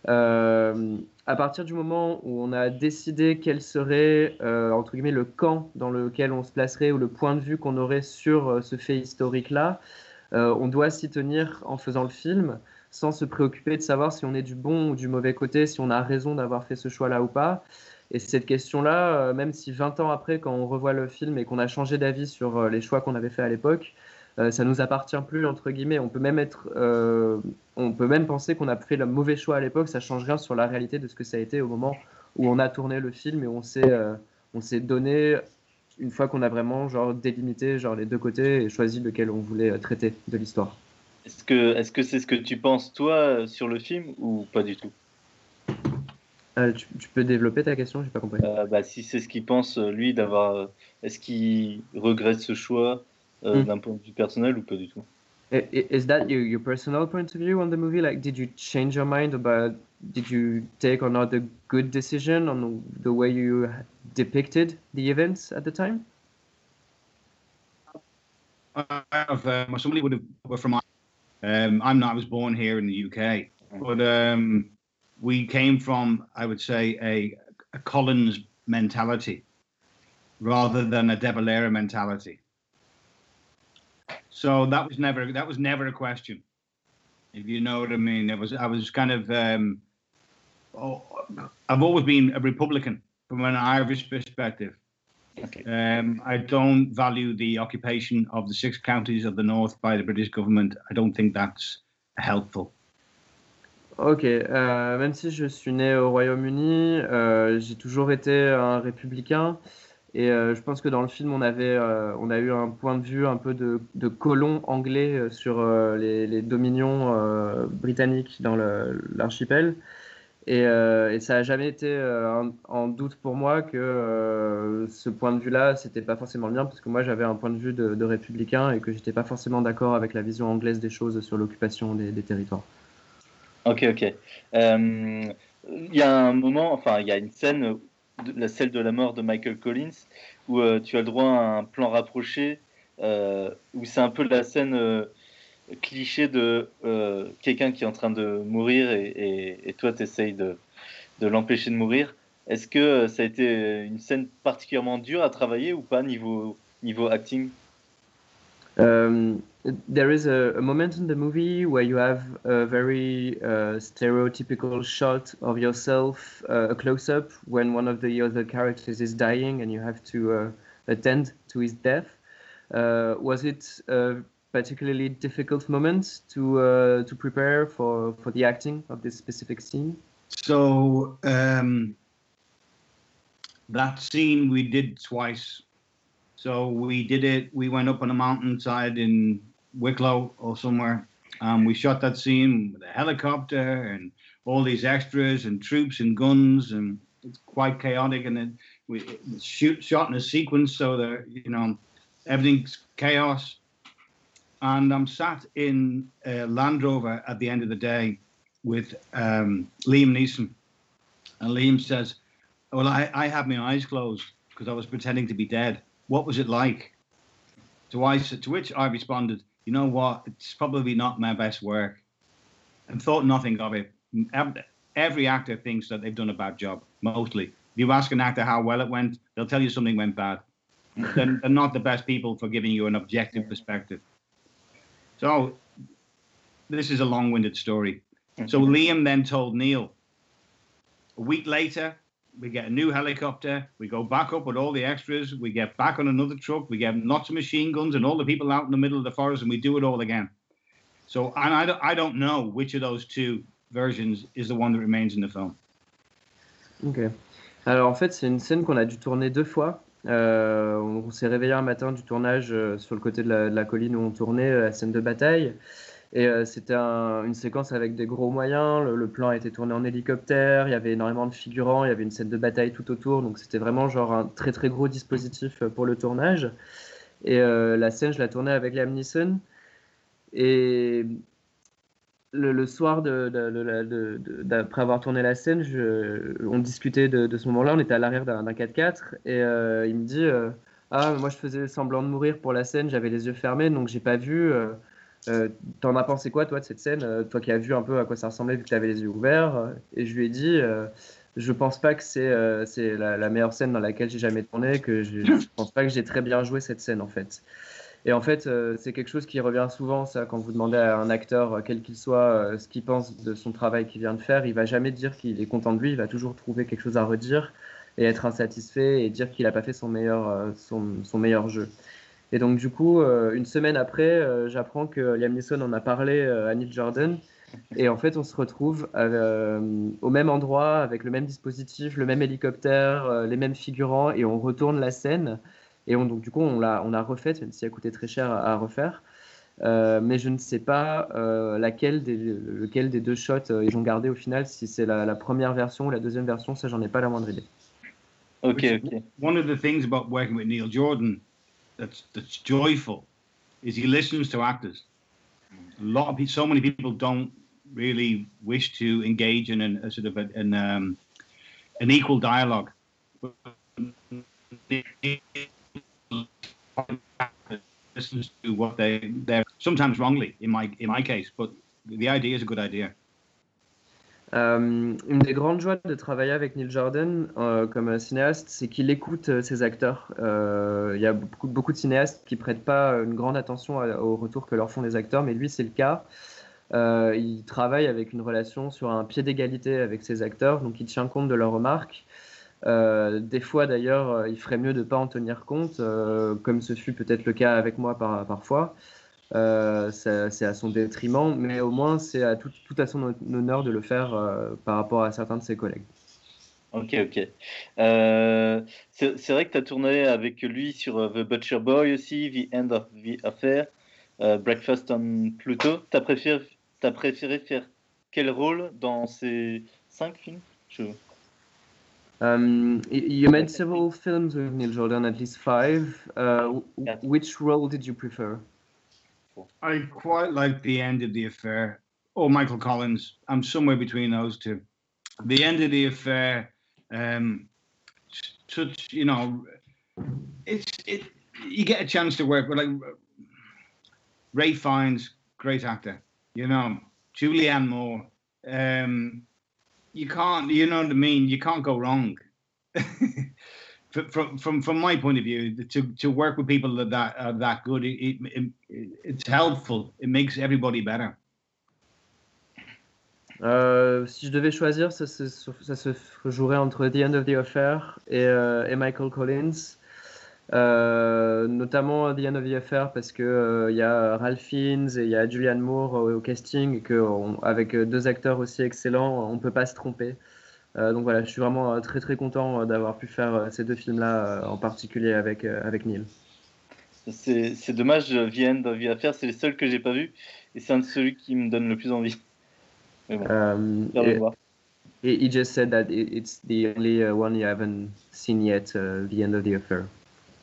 à partir du moment où on a décidé quel serait, entre guillemets, le camp dans lequel on se placerait ou le point de vue qu'on aurait sur ce fait historique-là, on doit s'y tenir en faisant le film sans se préoccuper de savoir si on est du bon ou du mauvais côté, si on a raison d'avoir fait ce choix-là ou pas. Et cette question-là, euh, même si 20 ans après, quand on revoit le film et qu'on a changé d'avis sur euh, les choix qu'on avait fait à l'époque, euh, ça nous appartient plus entre guillemets. On peut même être, on peut même penser qu'on a fait le mauvais choix à l'époque. Ça change rien sur la réalité de ce que ça a été au moment où on a tourné le film et on s'est, on s'est donné une fois qu'on a vraiment genre délimité genre les deux côtés et choisi lequel on voulait traiter de l'histoire. Est-ce que est-ce que c'est ce que tu penses toi sur le film ou pas du tout? Euh, tu, tu, peux développer ta question, j'ai pas compris. Euh, bah, si c'est ce qu'il pense lui d'avoir, euh, est-ce qu'il regrette ce choix euh, mm. d'un point de vue personnel ou pas du tout? Is that your, your personal point of view on the movie? Like, did you change your mind about? Did you take or not a good decision on the way you depicted the events at the time? I have, uh, somebody would have from Um, I'm not. I was born here in the UK, but um, we came from, I would say, a, a Collins mentality rather than a De Valera mentality. So that was never that was never a question, if you know what I mean. It was I was kind of um, oh, I've always been a Republican from an Irish perspective. Okay. Um, I don't value the occupation of the six counties of the north by the British government. I don't think that's helpful. Ok, euh, même si je suis né au Royaume-Uni, euh, j'ai toujours été un républicain. Et euh, je pense que dans le film, on, avait, euh, on a eu un point de vue un peu de, de colon anglais euh, sur euh, les, les, dominions britanniques dans l'archipel. Et, euh, et, ça n'a jamais été euh, en doute pour moi que euh, ce point de vue-là, c'était pas forcément le mien, parce que moi j'avais un point de vue de, républicain et que j'étais pas forcément d'accord avec la vision anglaise des choses sur l'occupation des, des, territoires. Ok, ok. Euh, il y a un moment, enfin, il y a une scène, celle de la mort de Michael Collins, où euh, tu as le droit à un plan rapproché, où c'est un peu la scène cliché de euh, quelqu'un qui est en train de mourir et, et, et toi, tu essayes de, l'empêcher de mourir. Est-ce que euh, ça a été une scène particulièrement dure à travailler ou pas niveau, niveau acting? Um, There is a, a, moment in the movie where you have a very uh, stereotypical shot of yourself, uh, a close-up, when one of the other characters is dying and you have to uh, attend to his death. Uh, was it particularly difficult moments to uh, to prepare for for the acting of this specific scene? So um, that scene we did twice. So we did it. We went up on a mountainside in Wicklow or somewhere. Um, we shot that scene with a helicopter and all these extras and troops and guns and it's quite chaotic and then we shoot shot in a sequence so that you know everything's chaos and I'm sat in a Land Rover at the end of the day with um, Liam Neeson. And Liam says, Well, I, I had my eyes closed because I was pretending to be dead. What was it like? To, I, to which I responded, You know what? It's probably not my best work. and thought nothing of it. Every actor thinks that they've done a bad job, mostly. If you ask an actor how well it went, they'll tell you something went bad. they're, they're not the best people for giving you an objective perspective. So, this is a long winded story. So, Liam then told Neil. A week later, we get a new helicopter. We go back up with all the extras. We get back on another truck. We get lots of machine guns and all the people out in the middle of the forest, and we do it all again. So, and I don't, I don't know which of those two versions is the one that remains in the film. Ok. Alors en fait, c'est une scène qu'on a dû tourner deux fois. Euh, on, s'est réveillé un matin du tournage euh, sur le côté de la, colline où on tournait euh, la scène de bataille. Et c'était un, une séquence avec des gros moyens. Le, plan a été tourné en hélicoptère. Il y avait énormément de figurants. Il y avait une scène de bataille tout autour. Donc c'était vraiment genre un très très gros dispositif pour le tournage. Et la scène, je la tournais avec Liam Neeson. Et le, soir d'après avoir tourné la scène, on discutait de, de ce moment-là. On était à l'arrière d'un 4x4 et euh, il me dit euh, Ah, moi je faisais semblant de mourir pour la scène, j'avais les yeux fermés donc j'ai pas vu. Euh, euh T'en as pensé quoi, toi, de cette scène Toi qui as vu un peu à quoi ça ressemblait vu que tu avais les yeux ouverts. Et je lui ai dit Je pense pas que c'est la, la, meilleure scène dans laquelle j'ai jamais tourné, que je, je pense pas que j'ai très bien joué cette scène en fait. Et en fait, euh, c'est quelque chose qui revient souvent, ça, quand vous demandez à un acteur, euh, quel qu'il soit, euh, ce qu'il pense de son travail qu'il vient de faire, il va jamais dire qu'il est content de lui, il va toujours trouver quelque chose à redire et être insatisfait et dire qu'il n'a pas fait son meilleur, son, meilleur jeu. Et donc, du coup, une semaine après, j'apprends que Liam Neeson en a parlé à Neil Jordan. Et en fait, on se retrouve au même endroit, avec le même dispositif, le même hélicoptère, les mêmes figurants, et on retourne la scène. Et on, donc, du coup, on l'a, on a refait, même si elle coûtait très cher à, à refaire. Euh, mais je ne sais pas euh, laquelle des, lequel des deux shots euh, ils ont gardé au final, si c'est la, la, première version ou la deuxième version, ça j'en ai pas la moindre idée. Ok, ok. One of the things about working with Neil Jordan that's, that's joyful is he listens to actors. A lot of people, so many people don't really wish to engage in an, a sort of a, an, um, an equal dialogue. Une des grandes joies de travailler avec Neil Jordan euh, comme cinéaste, c'est qu'il écoute euh, ses acteurs. Euh, il y a beaucoup, de cinéastes qui prêtent pas une grande attention à, au retour que leur font les acteurs, mais lui c'est le cas. Il travaille avec une relation sur un pied d'égalité avec ses acteurs, donc il tient compte de leurs remarques. Euh, des fois, d'ailleurs, euh, il ferait mieux de ne pas en tenir compte, euh, comme ce fut peut-être le cas avec moi par, parfois. C'est à son détriment, mais au moins, c'est à tout, tout, à son honneur de le faire par rapport à certains de ses collègues. Ok, ok. C'est vrai que tu as tourné avec lui sur The Butcher Boy aussi, The End of the Affair, Breakfast on Pluto. Tu as, préféré, as préféré faire quel rôle dans ces cinq films? Um, you made several films with Neil Jordan, at least five. Uh, which role did you prefer? I quite like the end of the affair. Or Michael Collins. I'm somewhere between those two. The end of the affair. Um, such you know, it's it. You get a chance to work with like Ray Fiennes, great actor. You know, Julianne Moore. Um, you can't you know what I mean? You can't go wrong. From from from my point of view to to work with people that that are that good it, it, it, it's helpful. It makes everybody better. Euh, si je devais choisir, ça, ça, ça, se jouerait entre The End of the Affair et, euh, et Michael Collins. Euh, notamment The End of the Affair parce que il euh, y a Ralph Fiennes et il y a Julianne Moore au, au casting et que on, avec deux acteurs aussi excellents, on peut pas se tromper. Euh, donc voilà, je suis vraiment très très content d'avoir pu faire ces deux films-là, en particulier avec avec Neil. C'est dommage, The End of the Affair, c'est le seul que j'ai pas vu et c'est un de celui qui me donne le plus envie. Mais bon, um, et, et he just said that it's the only one you haven't seen yet, uh, The End of the Affair.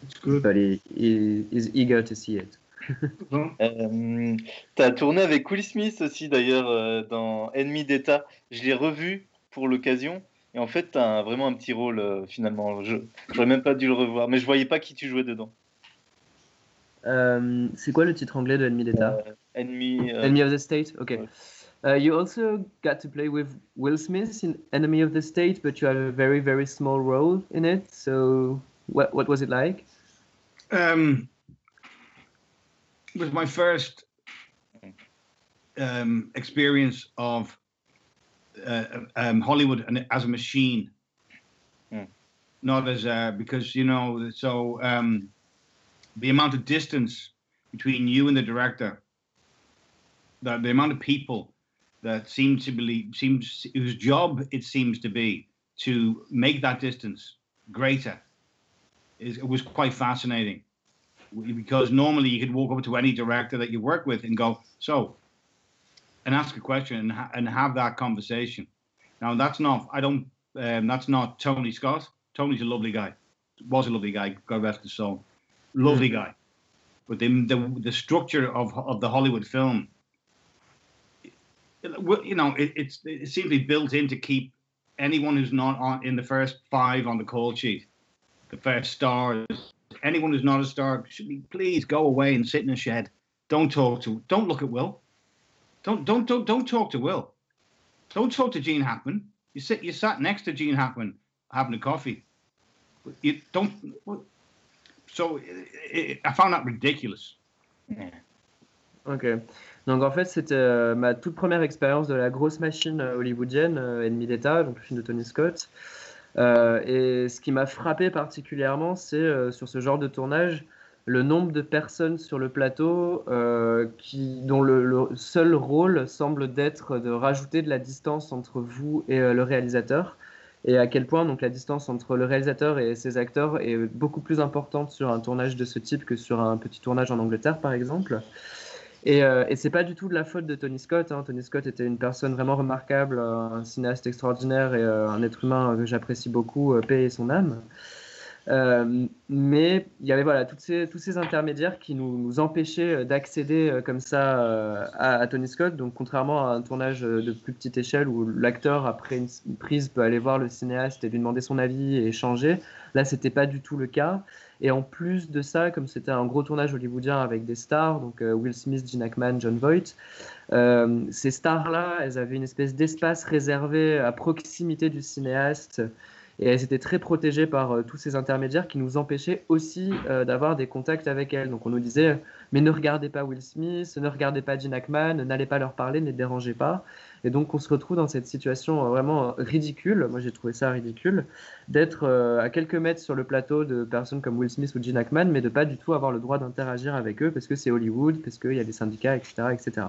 It's good. But he, he is eager to see it. euh, tu as tourné avec Will Smith aussi d'ailleurs euh, dans Ennemi d'État. Je l'ai revu pour l'occasion. Et en fait, tu as vraiment un petit rôle euh, finalement. Je n'aurais même pas dû le revoir, mais je voyais pas qui tu jouais dedans. Euh, c'est quoi le titre anglais de Ennemi d'État? Enemy, Enemy of the State? Ok. Ouais. Uh, you also got to play with Will Smith in Enemy of the State, but you had a very, very small role in it. So, what, what was it like? Um, it was my first um, experience of uh, um, Hollywood as a machine, mm. not as a, because you know. So um, the amount of distance between you and the director, the, the amount of people that seem to believe seems whose job it seems to be to make that distance greater is it was quite fascinating. Because normally you could walk up to any director that you work with and go so and ask a question and, ha- and have that conversation. Now that's not i don't um, that's not tony scott. Tony's a lovely guy. Was a lovely guy god rest his soul. Lovely mm-hmm. guy. But the, the the structure of of the hollywood film you know, it, it's it seems to be built in to keep anyone who's not on in the first five on the call sheet, the first stars. Anyone who's not a star should be please go away and sit in a shed. Don't talk to. Don't look at Will. Don't don't don't don't talk to Will. Don't talk to Gene Hackman. You sit. You sat next to Gene Hackman having a coffee. You don't. So it, it, I found that ridiculous. Yeah. Okay. Donc en fait, c'était euh, ma toute première expérience de la grosse machine euh, hollywoodienne, euh, Ennemi d'État, donc le film de Tony Scott. Et ce qui m'a frappé particulièrement, c'est sur ce genre de tournage, le nombre de personnes sur le plateau qui, dont le, seul rôle semble d'être de rajouter de la distance entre vous et le réalisateur. Et à quel point donc la distance entre le réalisateur et ses acteurs est beaucoup plus importante sur un tournage de ce type que sur un petit tournage en Angleterre, par exemple. Et, euh, et c'est pas du tout de la faute de Tony Scott. Hein. Tony Scott était une personne vraiment remarquable, euh, un cinéaste extraordinaire et euh, un être humain que j'apprécie beaucoup, paix et son âme. mais il y avait voilà tous ces intermédiaires qui nous, empêchaient d'accéder comme ça à, Tony Scott. Donc contrairement à un tournage de plus petite échelle où l'acteur après une, une, prise peut aller voir le cinéaste et lui demander son avis et échanger, là c'était pas du tout le cas. Et en plus de ça, comme c'était un gros tournage hollywoodien avec des stars, donc euh, Will Smith, Gene Hackman, John Voight, euh, ces stars-là, elles avaient une espèce d'espace réservé à proximité du cinéaste. Et elles étaient très protégées par euh, tous ces intermédiaires qui nous empêchaient aussi d'avoir des contacts avec elles. Donc on nous disait, mais ne regardez pas Will Smith, ne regardez pas Gene Hackman, n'allez pas leur parler, ne les dérangez pas. Et donc, on se retrouve dans cette situation euh, vraiment ridicule. Moi, j'ai trouvé ça ridicule d'être euh, à quelques mètres sur le plateau de personnes comme Will Smith ou Gene Hackman, mais de pas du tout avoir le droit d'interagir avec eux parce que c'est Hollywood, parce qu'il y a des syndicats, etc., etc.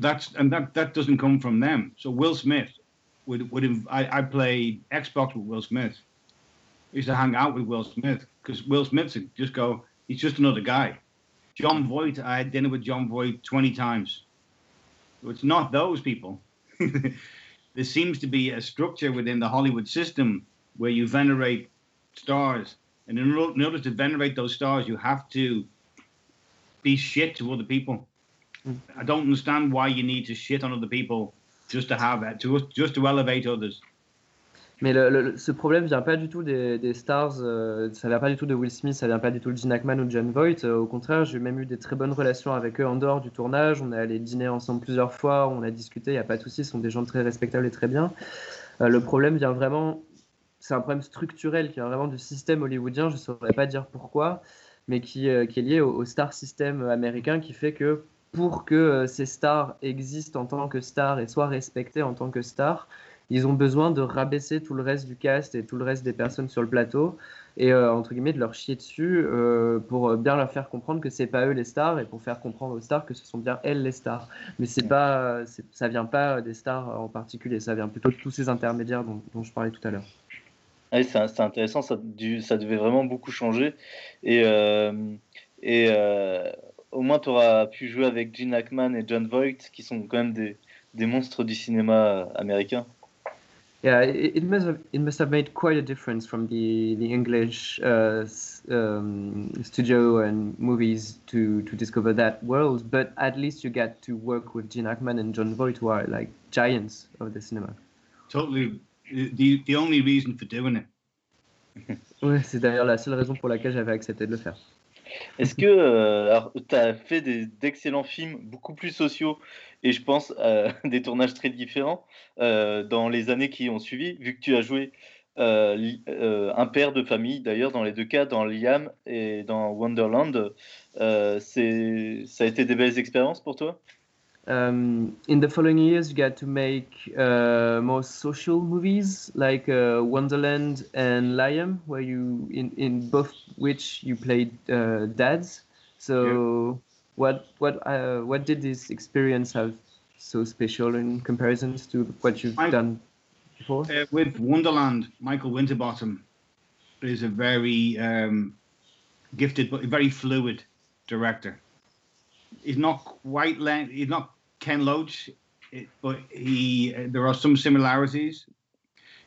That's and that that doesn't come from them. So Will Smith would would I, I played Xbox with Will Smith. I used to hang out with Will Smith because Will Smith would just go, he's just another guy. John Voight, I had dinner with John Voight 20 times. It's not those people. there seems to be a structure within the Hollywood system where you venerate stars. And in order to venerate those stars, you have to be shit to other people. Mm. I don't understand why you need to shit on other people just to have it, to just to elevate others. Mais ce problème vient pas du tout des, stars, euh, ça vient pas du tout de Will Smith, ça vient pas du tout de Gene Hackman ou de John Voight. Euh, au contraire, j'ai même eu des très bonnes relations avec eux en dehors du tournage. On est allé dîner ensemble plusieurs fois, on a discuté, il n'y a pas de souci, ce sont des gens très respectables et très bien. Euh, le problème vient vraiment, c'est un problème structurel qui vient vraiment du système hollywoodien, je ne saurais pas dire pourquoi, mais qui, qui est lié au, star system américain qui fait que pour que ces stars existent en tant que stars et soient respectées en tant que stars, ils ont besoin de rabaisser tout le reste du cast et tout le reste des personnes sur le plateau et euh, entre guillemets de leur chier dessus euh, pour bien leur faire comprendre que c'est pas eux les stars et pour faire comprendre aux stars que ce sont bien elles les stars. Mais c'est pas, ça vient pas des stars en particulier, ça vient plutôt de tous ces intermédiaires dont, je parlais tout à l'heure. Oui, c'est intéressant, ça, devait vraiment beaucoup changer. Et, euh, et au moins, tu auras pu jouer avec Gene Hackman et John Voight, qui sont quand même des, des monstres du cinéma américain. Yeah, it, it, must have it must have made quite a difference from the the English uh, um, studio and movies to to discover that world. But at least you get to work with Gene Hackman and John Voight, who are like giants of the cinema. Totally, the the only reason for doing it. ouais, c'est d'ailleurs la seule raison pour laquelle j'avais accepté de le faire. Est-ce que tu as fait d'excellents films, beaucoup plus sociaux, et je pense à des tournages très différents dans les années qui ont suivi, vu que tu as joué un père de famille, d'ailleurs, dans les deux cas, dans Liam et dans Wonderland, ça a été des belles expériences pour toi? Um, in the following years, you got to make uh, more social movies like uh, Wonderland and Liam, where you in in both which you played uh, dads. So, yeah. what what uh, what did this experience have so special in comparisons to what you've I, done before? Uh, with Wonderland, Michael Winterbottom is a very um, gifted but very fluid director he's not quite he's not Ken Loach, but he there are some similarities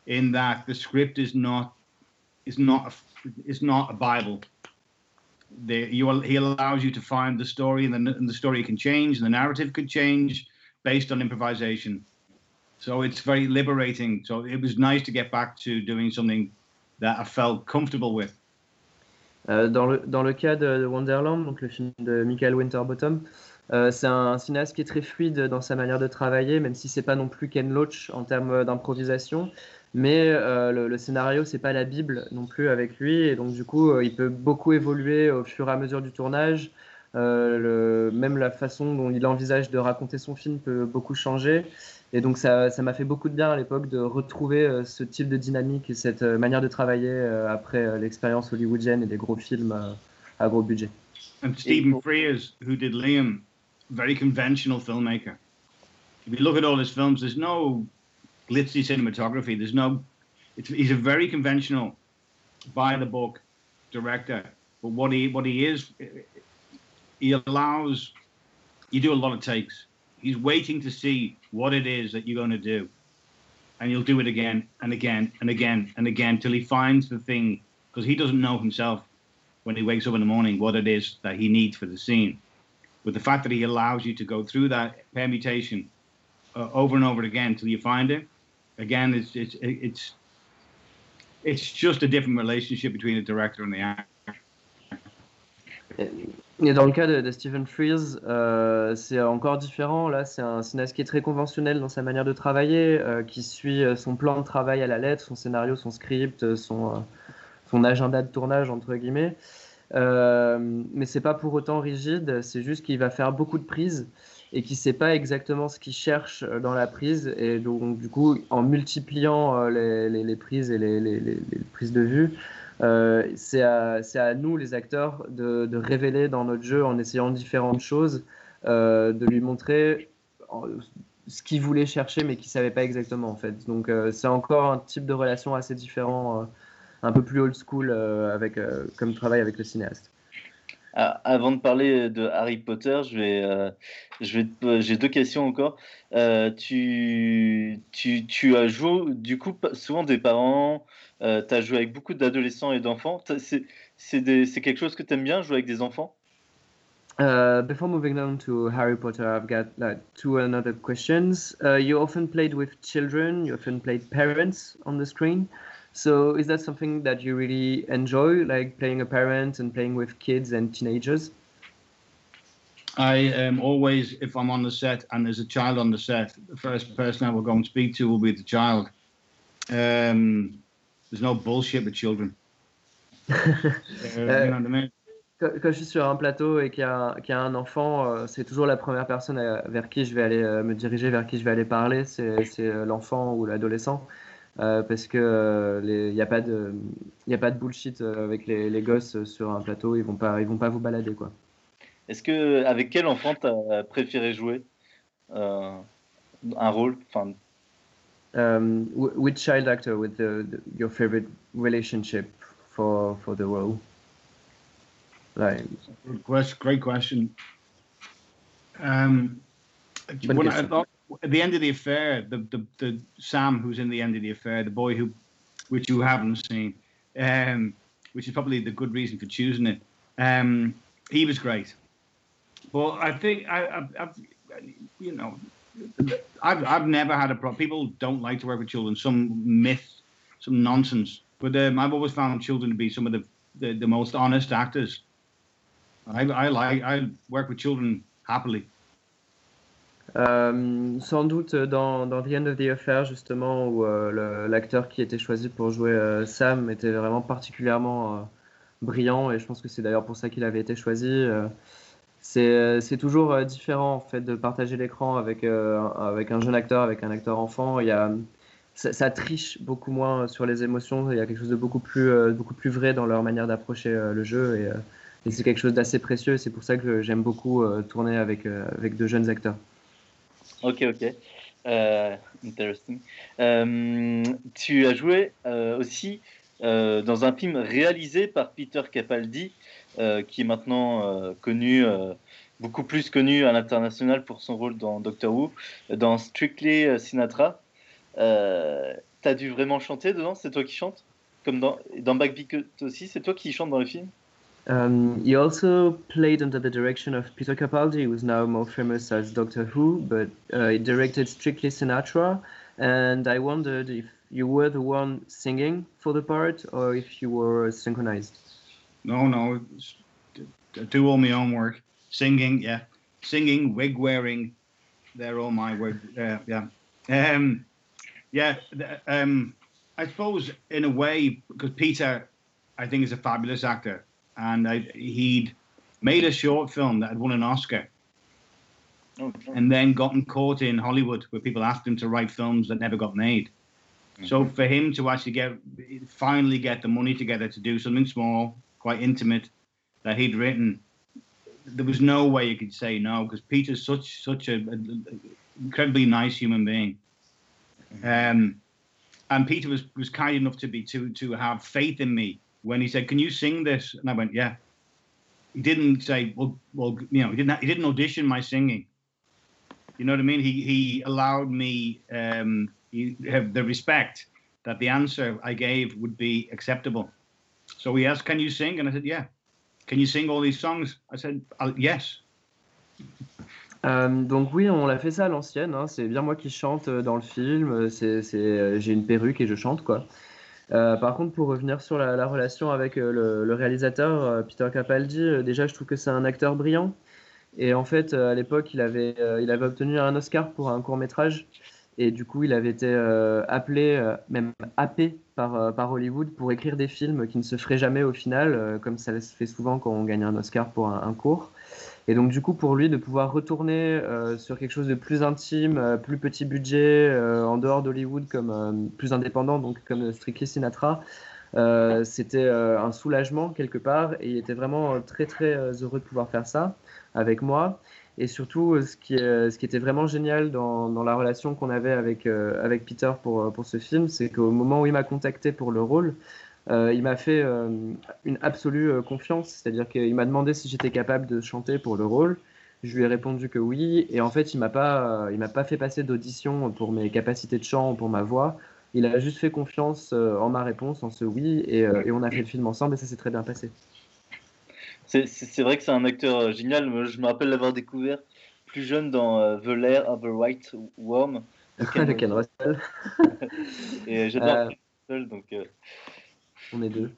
in that the script is not is not a, is not a Bible. The, you, he allows you to find the story, and the, and the story can change, and the narrative could change based on improvisation. So it's very liberating. So it was nice to get back to doing something that I felt comfortable with. Euh, dans, le, dans le cas de Wonderland, donc le film de Michael Winterbottom, Euh, c'est un, cinéaste qui est très fluide dans sa manière de travailler, même si c'est pas non plus Ken Loach en termes d'improvisation. Mais euh, le, le, scénario, c'est pas la Bible non plus avec lui, et donc du coup, il peut beaucoup évoluer au fur et à mesure du tournage. Même la façon dont il envisage de raconter son film peut beaucoup changer. Et donc ça, ça m'a fait beaucoup de bien à l'époque de retrouver ce type de dynamique et cette manière de travailler après l'expérience hollywoodienne et des gros films à gros budget. And Stephen Frears, who did Liam, very conventional filmmaker. If you look at all his films, there's no glitzy cinematography. There's no. he's a very conventional, by the book director. But what he what he is, he allows you do a lot of takes. He's waiting to see what it is that you're going to do, and you'll do it again and again and again and again till he finds the thing because he doesn't know himself when he wakes up in the morning what it is that he needs for the scene with the fact that he allows you to go through that permutation uh, over and over again until you find it. Again, it's it's it's it's just a different relationship between the director and the actor. Et dans le cas de, de Stephen Frears, euh, c'est encore différent. Là, c'est un cinéaste qui est très conventionnel dans sa manière de travailler, euh, qui suit euh, son plan de travail à la lettre, son scénario, son script, son, agenda de tournage, entre guillemets. Mais c'est pas pour autant rigide, c'est juste qu'il va faire beaucoup de prises et qu'il sait pas exactement ce qu'il cherche dans la prise. Et donc, du coup, en multipliant les, prises et les, prises de vue, c'est à, nous, les acteurs, de, révéler dans notre jeu en essayant différentes choses, euh, de lui montrer ce qu'il voulait chercher mais qu'il savait pas exactement en fait. Donc, c'est encore un type de relation assez différent un peu plus old school euh, avec, euh, comme travail avec le cinéaste. Ah, avant de parler de Harry Potter, je euh, j'ai deux questions encore. tu, tu, tu, as joué, du coup, souvent des parents, tu as joué avec beaucoup d'adolescents et d'enfants. C'est, c'est, quelque chose que tu aimes bien, jouer avec des enfants? Uh, before moving on to Harry Potter, I've got like two another questions. Uh, you often played with children. You often played parents on the screen. So is that something that you really enjoy, like playing a parent and playing with kids and teenagers? I am always, if I'm on the set and there's a child on the set, the first person I will go and speak to will be the child. Um, there's no bullshit with children. uh, you know what I mean? Quand, je suis sur un plateau et qu'il y, qu y, a un enfant, euh, c'est toujours la première personne euh, vers qui je vais aller euh, me diriger, vers qui je vais aller parler, c'est l'enfant ou l'adolescent. Euh, parce que il euh, n'y a pas de il a pas de bullshit euh, avec les, les, gosses sur un plateau ils vont pas ils vont pas vous balader quoi. Est-ce que avec quel enfant tu as préféré jouer un rôle enfin um, which child actor with the, the, your favorite relationship for for the role like great question um, I thought at the end of the affair, the, the, the Sam who's in the end of the affair, the boy who, which you haven't seen, um, which is probably the good reason for choosing it. Um, he was great, Well, I think I, have I've, you know, I've I've never had a problem. People don't like to work with children. Some myth, some nonsense. But um, I've always found children to be some of the, the, the most honest actors. I, I like I work with children happily. Euh, sans doute dans, dans The End of the Affair, justement, où euh, l'acteur qui était choisi pour jouer euh, Sam était vraiment particulièrement brillant, et je pense que c'est d'ailleurs pour ça qu'il avait été choisi. C'est toujours différent en fait de partager l'écran avec, avec un jeune acteur, avec un acteur enfant. Il y a, ça, triche beaucoup moins sur les émotions. Il y a quelque chose de beaucoup plus, beaucoup plus vrai dans leur manière d'approcher le jeu, et, c'est quelque chose d'assez précieux. C'est pour ça que j'aime beaucoup tourner avec, avec de jeunes acteurs. Ok, ok. Euh, interesting. Euh, tu as joué euh, aussi dans un film réalisé par Peter Capaldi, qui est maintenant connu, beaucoup plus connu à l'international pour son rôle dans Doctor Who, dans Strictly Sinatra. T'as dû vraiment chanter dedans? C'est toi qui chantes? Comme dans, dans Backbeat aussi, c'est toi qui chantes dans le film Um, he also played under the direction of Peter Capaldi, who is now more famous as Doctor Who, but uh, he directed Strictly Sinatra. And I wondered if you were the one singing for the part or if you were synchronized? No, no, do all my own work. Singing, yeah, singing, wig wearing, they're all my work. Yeah, yeah, um, yeah. Um, I suppose in a way because Peter, I think, is a fabulous actor and I, he'd made a short film that had won an Oscar. Okay. And then gotten caught in Hollywood where people asked him to write films that never got made. Mm-hmm. So for him to actually get finally get the money together to do something small, quite intimate, that he'd written, there was no way you could say no because Peter's such such a, a, incredibly nice human being. Mm-hmm. Um, and Peter was, was kind enough to be to to have faith in me when he said, "Can you sing this?" and I went, "Yeah." He didn't say, "Well, well, you know," he didn't he didn't audition my singing. You know what I mean? He he allowed me um, he, have the respect that the answer I gave would be acceptable. So he asked, "Can you sing?" And I said, "Yeah." Can you sing all these songs? I said, "Yes." Euh, donc oui, on l'a fait ça à l'ancienne. Hein. C'est bien moi qui chante euh, dans le film. C'est, c'est, j'ai une perruque et je chante quoi. Euh, par contre, pour revenir sur la, relation avec euh, le, réalisateur, euh, Peter Capaldi, déjà, je trouve que c'est un acteur brillant. Et en fait, à l'époque, il il avait obtenu un Oscar pour un court métrage. Et du coup, il avait été appelé, même happé par, par Hollywood pour écrire des films qui ne se feraient jamais au final, comme ça se fait souvent quand on gagne un Oscar pour un court. Et donc, du coup, pour lui, de pouvoir retourner euh, sur quelque chose de plus intime, euh, plus petit budget, euh, en dehors d'Hollywood, comme plus indépendant, donc comme Strictly Sinatra, c'était un soulagement quelque part. Et il était vraiment très, très heureux de pouvoir faire ça avec moi. Et surtout, ce qui, ce qui était vraiment génial dans, la relation qu'on avait avec, avec Peter pour, ce film, c'est qu'au moment où il m'a contacté pour le rôle, euh, il m'a fait euh, une absolue euh, confiance, c'est-à-dire qu'il m'a demandé si j'étais capable de chanter pour le rôle. Je lui ai répondu que oui, et en fait, il m'a pas, m'a pas fait passer d'audition pour mes capacités de chant ou pour ma voix. Il a juste fait confiance en ma réponse, en ce oui, et on a fait le film ensemble, et ça s'est très bien passé. C'est vrai que c'est un acteur génial. Je me rappelle l'avoir découvert plus jeune dans The Lair of the White Worm. de Ken Russell. et j'adore Ken Russell, donc On est deux.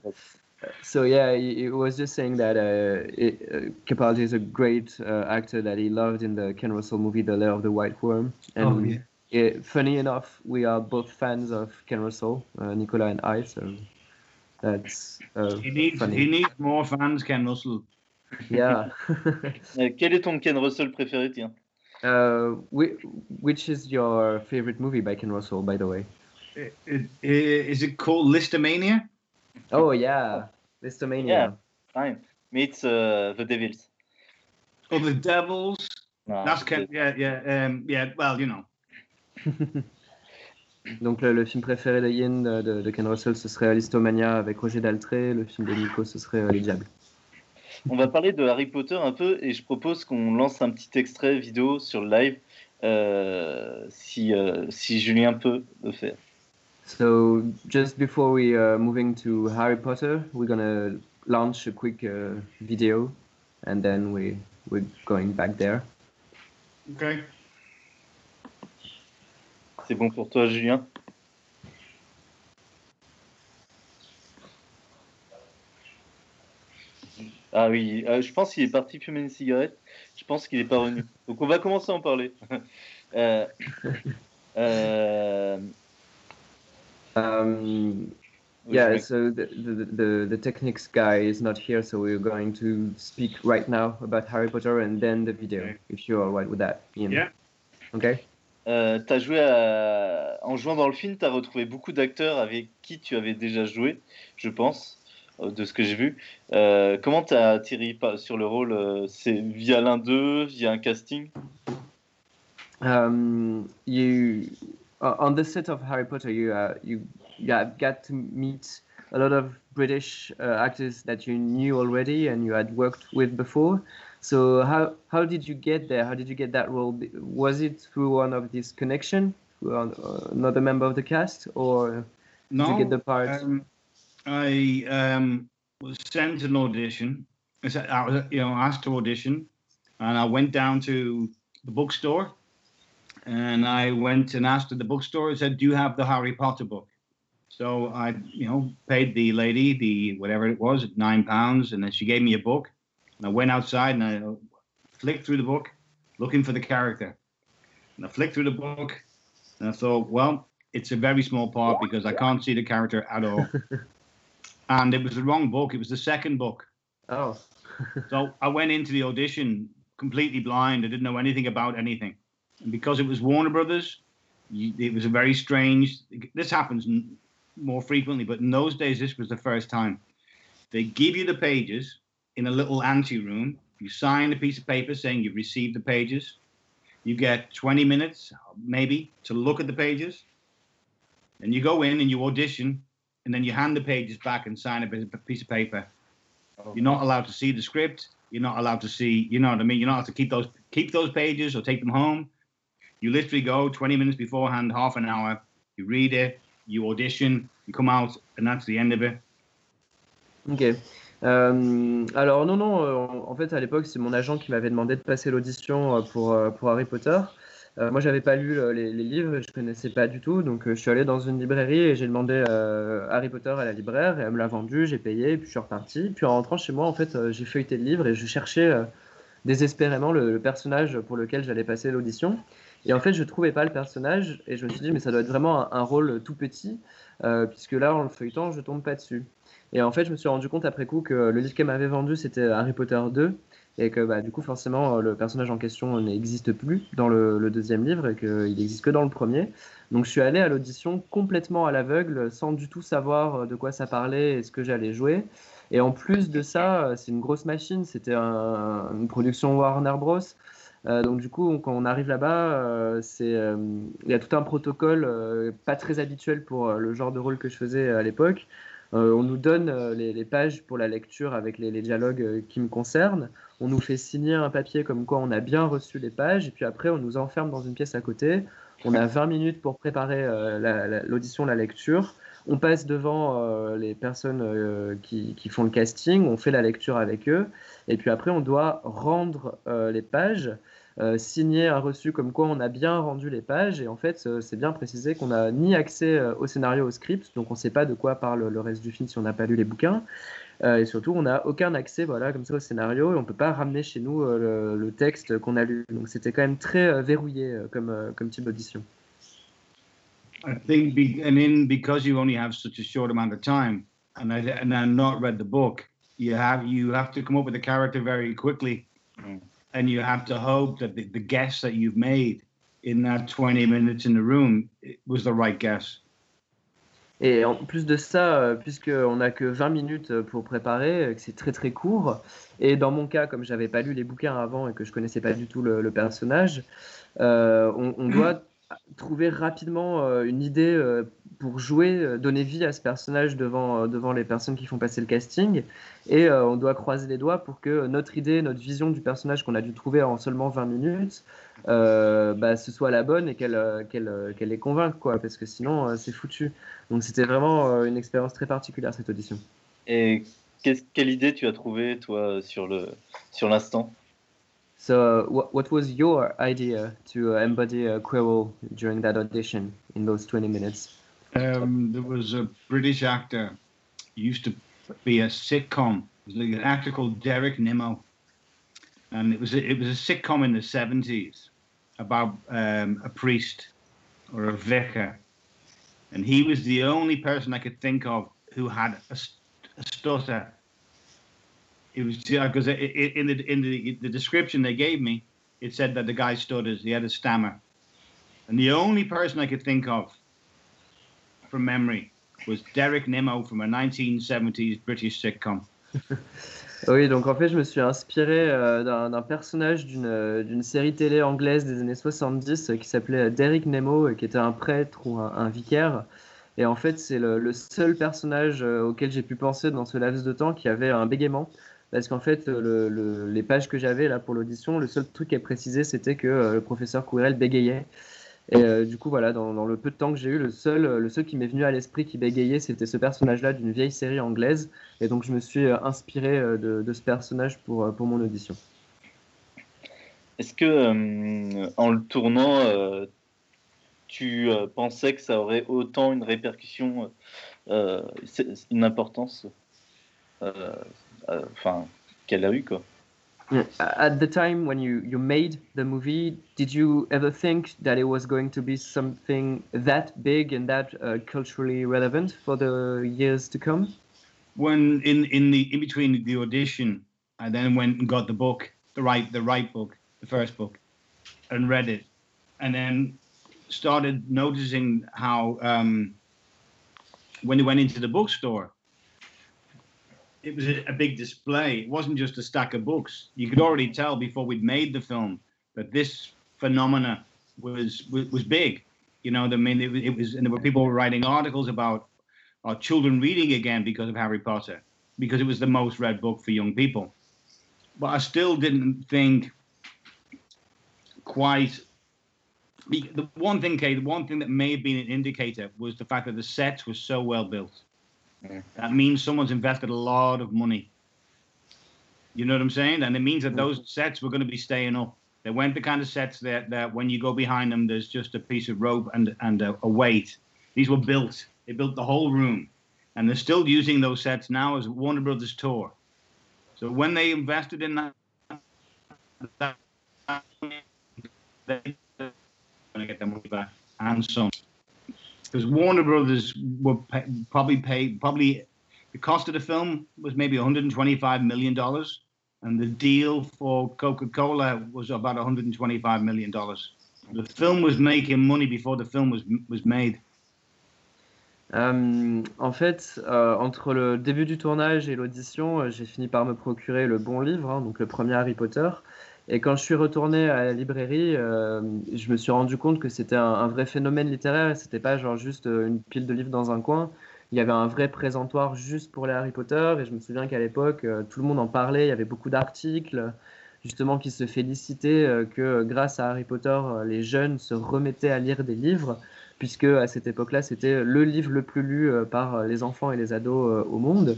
So yeah, he, was just saying that uh, it, uh, Capaldi is a great uh, actor that he loved in the Ken Russell movie The Lair of the White Worm. And oh, yeah. It, funny enough, we are both fans of Ken Russell, uh, Nicola and I. So that's uh, he needs funny. he needs more fans, Ken Russell. Yeah. Uh, quel est ton Ken Russell préféré, tiens? Uh, which is your favorite movie by Ken Russell, by the way? Is it called Listomania? Oh yeah, Listomania. Yeah, fine. Meets uh, the Devils. Oh, the Devils. No, That's Ken, yeah, yeah, um, yeah. Well, you know. Donc le, le, film préféré de Ian de, de, Ken Russell, ce serait Listomania avec Roger Daltrey. Le film de Nico, ce serait euh, Les Diables. On va parler de Harry Potter un peu et je propose qu'on lance un petit extrait vidéo sur le live euh, si, euh, si Julien peut le faire. So just before we are uh, moving to Harry Potter, we're gonna launch a quick uh, video, and then we we're going back there. Okay. C'est bon pour toi, Julien. Ah oui, euh, je pense qu'il est parti fumer une cigarette. Je pense qu'il est pas revenu. Donc on va commencer à en parler. euh, euh, Um, yeah, so the, the, the, the techniques guy is not here, so we're going to speak right now about Harry Potter and then the video, Okay. if you're alright with that, Ian. Yeah. Okay? Euh, t'as joué à... en jouant dans le film, tu as retrouvé beaucoup d'acteurs avec qui tu avais déjà joué, je pense, euh, de ce que j'ai vu. Euh, comment tu as par- sur le rôle euh, C'est via l'un d'eux, via un casting? Um, you uh, on the set of Harry Potter, you uh, you got to meet a lot of British uh, actors that you knew already and you had worked with before. So how how did you get there? How did you get that role? Was it through one of these connection, uh, another member of the cast, or did you get the part? um, I um, was sent an audition. I said I was, you know, asked to audition, and I went down to the bookstore, and I went and asked at the bookstore. I said, "Do you have the Harry Potter book?" So I, you know, paid the lady the whatever it was, nine pounds, and then she gave me a book. And I went outside and I flicked through the book, looking for the character. And I flicked through the book, and I thought, well, it's a very small part because I can't see the character at all. and it was the wrong book. It was the second book. oh, So I went into the audition completely blind. I didn't know anything about anything. And because it was Warner Brothers, it was a very strange. This happens more frequently, but in those days, this was the first time. They give you the pages in a little ante room. You sign a piece of paper saying you've received the pages. You get 20 minutes, maybe, to look at the pages. And you go in and you audition, and then you hand the pages back and sign a piece of paper. You're not allowed to see the script. You're not allowed to see, you know what I mean. You're not allowed to keep those keep those pages or take them home. You literally go 20 minutes beforehand, half an hour. You read it, you audition, you come out, and that's the end of it. Ok. Euh, alors non, non, euh, en fait à l'époque c'est mon agent qui m'avait demandé de passer l'audition euh, pour, pour Harry Potter. Euh, moi j'avais pas lu les, les livres, je connaissais pas du tout, donc je suis allé dans une librairie et j'ai demandé Harry Potter à la libraire et elle me l'a vendu, j'ai payé puis je suis reparti. Puis en rentrant chez moi en fait j'ai feuilleté le livre et je cherchais désespérément le, personnage pour lequel j'allais passer l'audition. Et en fait je trouvais pas le personnage et je me suis dit mais ça doit être vraiment un, rôle tout petit puisque là en le feuilletant je tombe pas dessus. Et en fait, je me suis rendu compte après coup que le livre qu'elle m'avait vendu, c'était Harry Potter 2, et que bah, du coup, forcément, le personnage en question n'existe plus dans le, deuxième livre, et qu'il n'existe que dans le premier. Donc, je suis allé à l'audition complètement à l'aveugle, sans du tout savoir de quoi ça parlait et ce que j'allais jouer. Et en plus de ça, c'est une grosse machine, c'était un- une production Warner Bros. Euh, donc du coup, quand on arrive là-bas, euh, euh, il y a tout un protocole euh, pas très habituel pour euh, le genre de rôle que je faisais à l'époque. Euh, on nous donne euh, les, pages pour la lecture avec les, dialogues euh, qui me concernent. On nous fait signer un papier comme quoi on a bien reçu les pages. Et puis après, on nous enferme dans une pièce à côté. On a 20 minutes pour préparer euh, la- la- l'audition, la, lecture. On passe devant les personnes qui, font le casting. On fait la lecture avec eux. Et puis après, on doit rendre les pages. Euh, signer un reçu comme quoi on a bien rendu les pages. Et en fait euh, c'est bien précisé qu'on n'a ni accès euh, au scénario au script. Donc on ne sait pas de quoi parle le reste du film si on n'a pas lu les bouquins. Euh, et surtout on n'a aucun accès voilà comme ça au scénario. Et on peut pas ramener chez nous euh, le, le texte qu'on a lu. Donc c'était quand même très euh, verrouillé euh, comme, euh, comme type d'audition. I think, be, and in because you only have such a short amount of time, and I and I've not read the book, you have you have to come up with a character very quickly, Mm. And you have to hope that the, the guess that you've made in that 20 minutes in the room was the right guess. Et en plus de ça, euh, puisqu'on n'a que 20 minutes euh, pour préparer, euh, c'est très très court, et dans mon cas, comme j'avais pas lu les bouquins avant et que je connaissais pas du tout le, le personnage, euh, on, on doit trouver rapidement euh, une idée euh, pour jouer, euh, donner vie à ce personnage devant, devant les personnes qui font passer le casting, et on doit croiser les doigts pour que notre idée, notre vision du personnage qu'on a dû trouver en seulement 20 minutes, bah, ce soit la bonne et qu'elle qu'elle qu'elle les convainque, quoi, parce que sinon c'est foutu. Donc c'était vraiment une expérience très particulière cette audition. Et quelle idée tu as trouvé, toi, sur le sur l'instant? So what, what was your idea to uh, embody uh, Quirrell during that audition in those 20 minutes? Um, there was a British actor used to be a sitcom was an actor called Derek Nimmo, and it was a, it was a sitcom in the seventies about um, a priest or a vicar, and he was the only person I could think of who had a, a stutter. It was because in the in the, the description they gave me, it said that the guy stutters. He had a stammer, and the only person I could think of from memory was Derek Nimmo from a 1970s British sitcom. Oui, donc en fait, je me suis inspiré euh, d'un personnage euh, d'une série télé anglaise des années 70 euh, qui s'appelait Derek Nemo, qui était un prêtre ou un, vicaire. Et en fait, c'est le, seul personnage auquel j'ai pu penser dans ce laps de temps qui avait un bégaiement. Parce qu'en fait, les pages que j'avais là pour l'audition, le seul truc qui est précisé, c'était que le professeur Courel bégayait. Et euh, du coup, voilà, dans, le peu de temps que j'ai eu, le seul, le seul qui m'est venu à l'esprit qui bégayait, c'était ce personnage-là d'une vieille série anglaise. Et donc, je me suis euh, inspiré euh, de, ce personnage pour, pour mon audition. Est-ce que, en le tournant, tu pensais que ça aurait autant une répercussion, une importance, enfin, qu'elle a eu, quoi. At the time when you, you made the movie, did you ever think that it was going to be something that big and that uh, culturally relevant for the years to come? When in, in the in between the audition, I then went and got the book, the right the right book, the first book, and read it, and then started noticing how um, when they went into the bookstore, it was a, a, big display. It wasn't just a stack of books. You could already tell before we'd made the film that this phenomena was was, big. You know, I mean, it, it was, and there were people writing articles about our children reading again because of Harry Potter, because it was the most read book for young people. But I still didn't think quite. The one thing, Kate, the one thing that may have been an indicator was the fact that the sets were so well built that means someone's invested a lot of money. You know what I'm saying? And it means that those mm-hmm. sets were going to be staying up. They weren't the kind of sets that, that when you go behind them, there's just a piece of rope and, and a, a weight. These were built. They built the whole room. And they're still using those sets now as Warner Brothers tour. So when they invested in that, that they're going to get their money back and some because Warner Brothers were pay, probably paid probably the cost of the film was maybe 125 million dollars, and the deal for Coca-Cola was about 125 million dollars. The film was making money before the film was was made. Euh, en fait, euh, entre le début du tournage et l'audition, euh, j'ai fini par me procurer le bon livre, hein, donc le premier Harry Potter. Et quand je suis retourné à la librairie, euh, je me suis rendu compte que c'était un, vrai phénomène littéraire. C'était pas genre juste euh, une pile de livres dans un coin. Il y avait un vrai présentoir juste pour les Harry Potter. Et je me souviens qu'à l'époque, euh, tout le monde en parlait. Il y avait beaucoup d'articles, justement, qui se félicitaient que grâce à Harry Potter, les jeunes se remettaient à lire des livres, puisque à cette époque-là, c'était le livre le plus lu par les enfants et les ados au monde.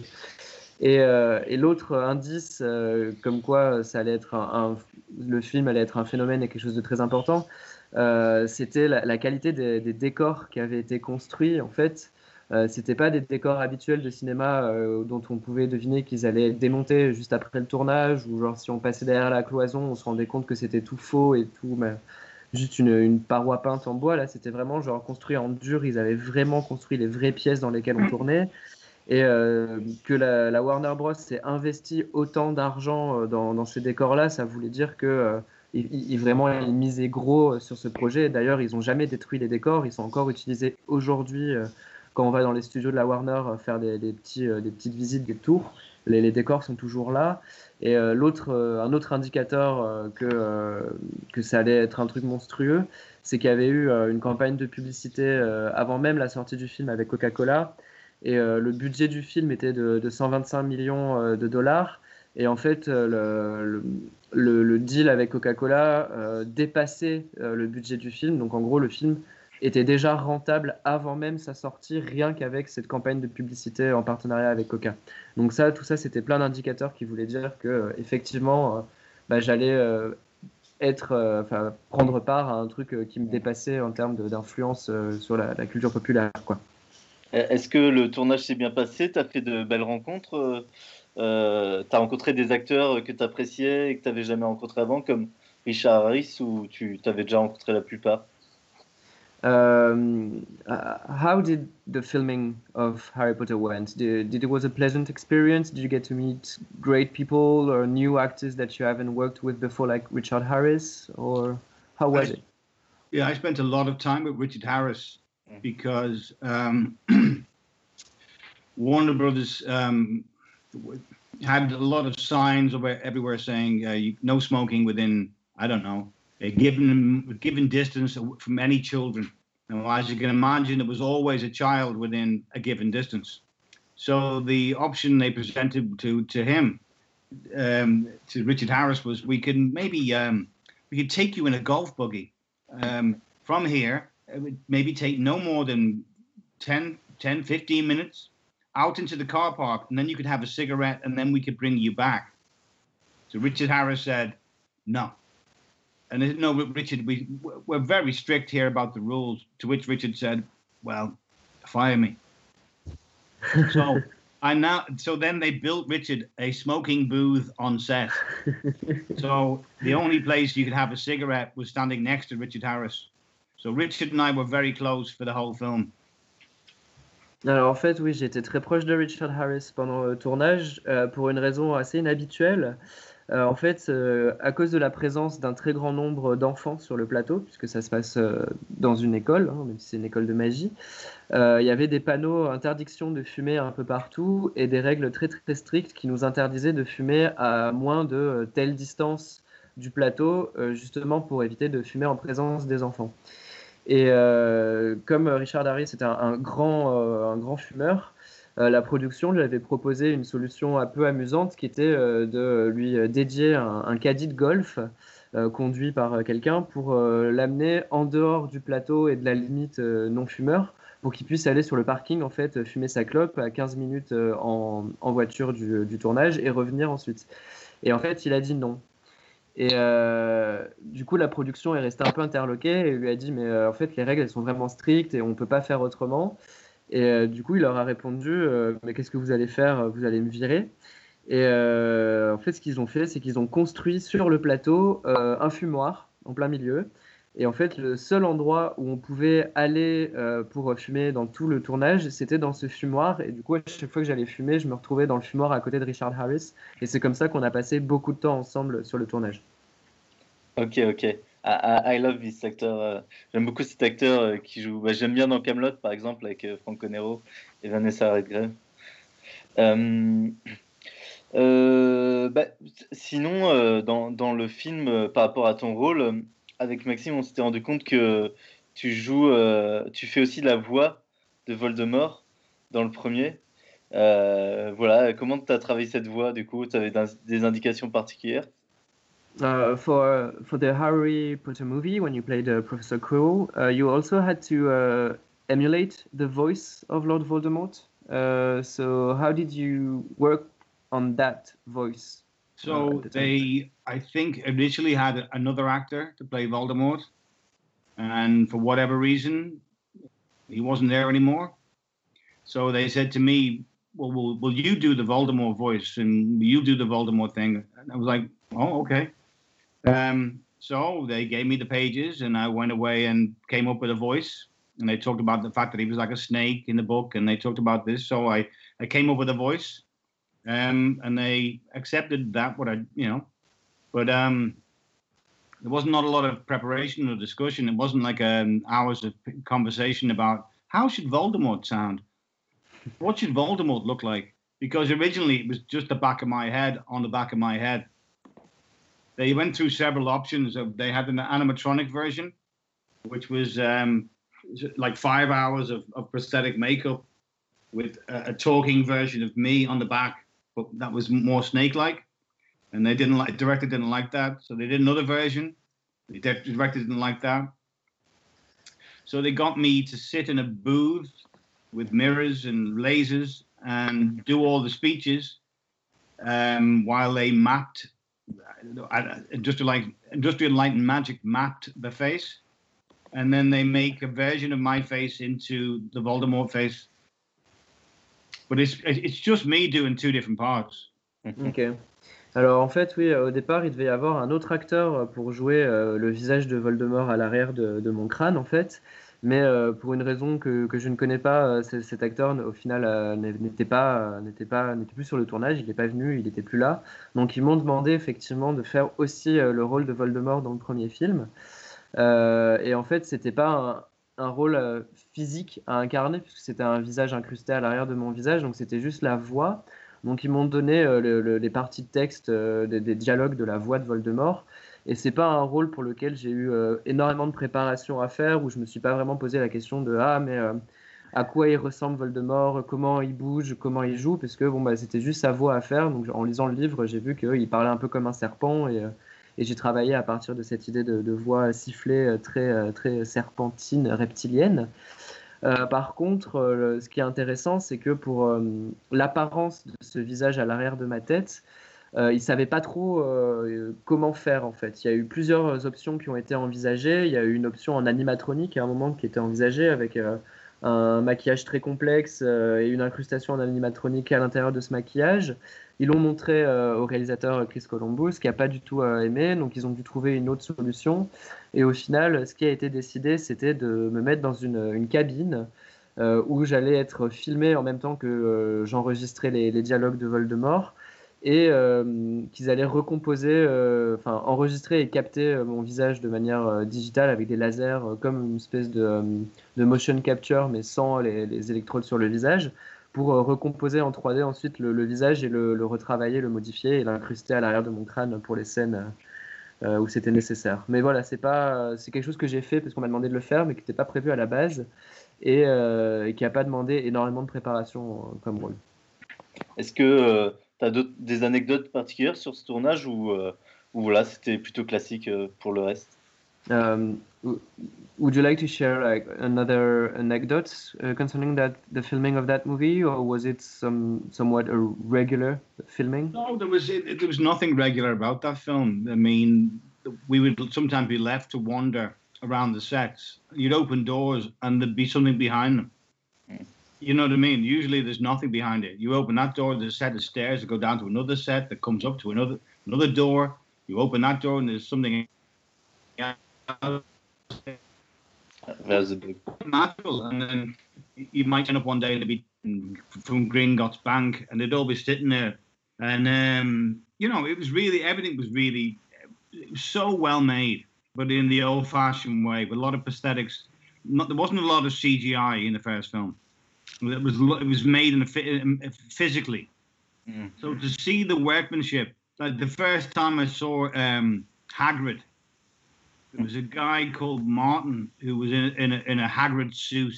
Euh, et, l'autre indice, euh, comme quoi ça allait être un, le film allait être un phénomène et quelque chose de très important, euh, c'était la, qualité des, décors qui avaient été construits. En fait, c'était pas des décors habituels de cinéma dont on pouvait deviner qu'ils allaient être démontés juste après le tournage, ou genre si on passait derrière la cloison, on se rendait compte que c'était tout faux et tout, mais juste une, une, paroi peinte en bois. Là, c'était vraiment genre construit en dur. Ils avaient vraiment construit les vraies pièces dans lesquelles on tournait. Et euh, que la, Warner Bros. s'est investi autant d'argent euh, dans, ces décors-là, ça voulait dire que euh, vraiment ils misaient gros sur ce projet. D'ailleurs, ils n'ont jamais détruit les décors. Ils sont encore utilisés aujourd'hui quand on va dans les studios de la Warner faire des, petits, des petites visites, des tours. Les, décors sont toujours là. Et l'autre, un autre indicateur que, que ça allait être un truc monstrueux, c'est qu'il y avait eu une campagne de publicité avant même la sortie du film avec Coca-Cola et euh, le budget du film était de, 125 millions euh, de dollars. Et en fait, euh, le, deal avec Coca-Cola dépassait le budget du film. Donc en gros, le film était déjà rentable avant même sa sortie, rien qu'avec cette campagne de publicité en partenariat avec Coca. Donc ça, tout ça, c'était plein d'indicateurs qui voulaient dire que effectivement, bah, j'allais être, prendre part à un truc qui me dépassait en termes d'influence sur la, la, culture populaire, quoi. Est-ce que le tournage s'est bien passé? Tu as fait de belles rencontres euh, euh, tu as rencontré des acteurs que tu appréciais et que tu n'avais jamais rencontré avant, comme Richard Harris, ou tu avais déjà rencontré la plupart? Um, uh, how did the filming of Harry Potter went? Did, did, it was a pleasant experience? Did you get to meet great people or new actors that you haven't worked with before, like Richard Harris, or how was I, it? Yeah, I spent a lot of time with Richard Harris. Because um, Warner Brothers um, had a lot of signs everywhere saying uh, you, no smoking within I don't know a given given distance from any children. Now, as you can imagine, it was always a child within a given distance. So the option they presented to to him, um, to Richard Harris, was we can maybe um, we could take you in a golf buggy um, from here. It would maybe take no more than 10, 10, 15 minutes out into the car park, and then you could have a cigarette, and then we could bring you back. So Richard Harris said, no. And no, Richard, we we're very strict here about the rules. To which Richard said, "Well, fire me." so I now, so then they built Richard a smoking booth on set. so the only place you could have a cigarette was standing next to Richard Harris. So Richard and I were very close for the whole film. Alors en fait, oui, j'étais très proche de Richard Harris pendant le tournage euh, pour une raison assez inhabituelle. Euh, en fait, euh, à cause de la présence d'un très grand nombre d'enfants sur le plateau, puisque ça se passe dans une école, hein, même si c'est une école de magie, il y avait des panneaux interdiction de fumer un peu partout et des règles très très strictes qui nous interdisaient de fumer à moins de telle distance du plateau, justement pour éviter de fumer en présence des enfants. Et comme Richard Harris était un, grand, un grand fumeur, euh, la production lui avait proposé une solution un peu amusante qui était euh, de lui dédier un, caddie de golf euh, conduit par quelqu'un pour l'amener en dehors du plateau et de la limite non fumeur pour qu'il puisse aller sur le parking en fait fumer sa clope à 15 minutes en, voiture du, tournage et revenir ensuite. Et en fait, il a dit non. Et du coup, la production est restée un peu interloquée et lui a dit mais en fait les règles elles sont vraiment strictes et on ne peut pas faire autrement. Et euh, du coup, il leur a répondu euh, Mais qu'est-ce que vous allez faire? Vous allez me virer. Et euh, en fait, ce qu'ils ont fait, c'est qu'ils ont construit sur le plateau un fumoir en plein milieu. Et en fait, le seul endroit où on pouvait aller pour fumer dans tout le tournage, c'était dans ce fumoir. Et du coup, à chaque fois que j'allais fumer, je me retrouvais dans le fumoir à côté de Richard Harris. Et c'est comme ça qu'on a passé beaucoup de temps ensemble sur le tournage. Ok, ok. I, love this acteur. Euh, j'aime beaucoup cet acteur euh, qui joue. Bah, j'aime bien dans Camelot, par exemple, avec euh, Franco Nero et Vanessa Redgrave. Bah, sinon, dans, dans, le film, par rapport à ton rôle, avec Maxime, on s'était rendu compte que tu joues, tu fais aussi la voix de Voldemort dans le premier. voilà, comment tu as travaillé cette voix du coup? Tu avais des indications particulières? Uh, for for the Harry Potter movie, when you played uh, Professor Quirrell, uh, you also had to uh, emulate the voice of Lord Voldemort. Uh, so how did you work on that voice? So the they, I think, initially had another actor to play Voldemort, and for whatever reason, he wasn't there anymore. So they said to me, "Well, will, will you do the Voldemort voice and you do the Voldemort thing?" And I was like, "Oh, okay." Um, so they gave me the pages, and I went away and came up with a voice. And they talked about the fact that he was like a snake in the book, and they talked about this. So I, I came up with a voice, um, and they accepted that. What I, you know, but um, there wasn't not a lot of preparation or discussion. It wasn't like um, hours of conversation about how should Voldemort sound, what should Voldemort look like. Because originally it was just the back of my head on the back of my head they went through several options. They had an animatronic version, which was um, like five hours of, of prosthetic makeup with a, a, talking version of me on the back, but that was more snake-like. And they didn't like director didn't like that, so they did another version. The director didn't like that, so they got me to sit in a booth with mirrors and lasers and do all the speeches um, while they mapped Industrial Light, Industrial Light and Magic mapped the face, and then they make a version of my face into the Voldemort face. But it's it's just me doing two different parts. Ok. Alors en fait, oui, au départ, il devait y avoir un autre acteur pour jouer le visage de Voldemort à l'arrière de, mon crâne, en fait. Mais euh, pour une raison que, que, je ne connais pas, euh, cet acteur au final euh, n'était pas n'était pas n'était plus sur le tournage, il n'est pas venu, il n'était plus là. Donc ils m'ont demandé effectivement de faire aussi le rôle de Voldemort dans le premier film. et en fait, c'était pas un, un rôle physique à incarner puisque c'était un visage incrusté à l'arrière de mon visage, donc c'était juste la voix. Donc ils m'ont donné les parties de texte des, des, dialogues de la voix de Voldemort. Et c'est pas un rôle pour lequel j'ai eu euh, énormément de préparation à faire, où je me suis pas vraiment posé la question de ah mais euh, à quoi il ressemble Voldemort, comment il bouge, comment il joue, parce que bon bah c'était juste sa voix à faire. Donc en lisant le livre, j'ai vu qu'il parlait un peu comme un serpent et, euh, et j'ai travaillé à partir de cette idée de, voix sifflée très très serpentine, reptilienne. par contre, ce qui est intéressant, c'est que pour l'apparence de ce visage à l'arrière de ma tête, euh, ils ne savaient pas trop euh, comment faire en fait. Il y a eu plusieurs options qui ont été envisagées. Il y a eu une option en animatronique à un moment qui était envisagée avec euh, un maquillage très complexe et une incrustation en animatronique à l'intérieur de ce maquillage. Ils l'ont montré au réalisateur Chris Columbus qui n'a pas du tout aimé, donc ils ont dû trouver une autre solution. Et au final, ce qui a été décidé, c'était de me mettre dans une, cabine où j'allais être filmé en même temps que j'enregistrais les, dialogues de Voldemort et euh, qu'ils allaient recomposer, euh, enfin enregistrer et capter euh, mon visage de manière digitale avec des lasers, comme une espèce de, motion capture, mais sans les, électrodes sur le visage, pour recomposer en 3D ensuite le, visage et le, retravailler, le modifier et l'incruster à l'arrière de mon crâne pour les scènes où c'était nécessaire. Mais voilà, c'est pas, c'est quelque chose que j'ai fait parce qu'on m'a demandé de le faire, mais qui n'était pas prévu à la base et, et qui n'a pas demandé énormément de préparation comme rôle. Est-ce que tu as des anecdotes particulières sur ce tournage ou, euh, voilà, c'était plutôt classique euh, pour le reste? Um, Would you like to share like another anecdote uh, concerning that the filming of that movie, or was it some somewhat a regular filming? No, there was it, there was nothing regular about that film. I mean, we would sometimes be left to wander around the sets. You'd open doors and there'd be something behind them. You know what I mean? Usually there's nothing behind it. You open that door, there's a set of stairs that go down to another set that comes up to another another door. You open that door and there's something That's a big natural. And then you might end up one day to be from Gringotts Bank and they'd all be sitting there. And um, you know, it was really everything was really was so well made, but in the old fashioned way, with a lot of prosthetics. Not, there wasn't a lot of CGI in the first film. It was it was made in a, physically. Mm. So to see the workmanship, like the first time I saw um, Hagrid, there was a guy called Martin who was in in a, in a Hagrid suit.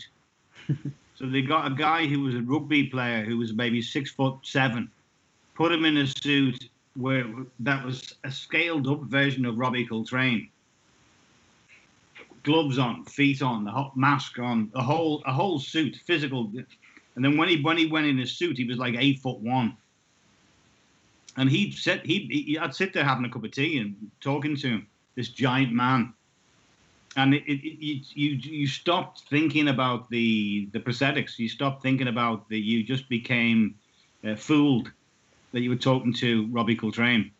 so they got a guy who was a rugby player who was maybe six foot seven, put him in a suit where that was a scaled up version of Robbie Coltrane gloves on, feet on, the hot mask on, a whole a whole suit, physical. And then when he when he went in his suit, he was like eight foot one. And he'd sit he, he I'd sit there having a cup of tea and talking to him, this giant man. And it, it, it, you you stopped thinking about the the prosthetics. You stopped thinking about that. You just became uh, fooled that you were talking to Robbie Coltrane.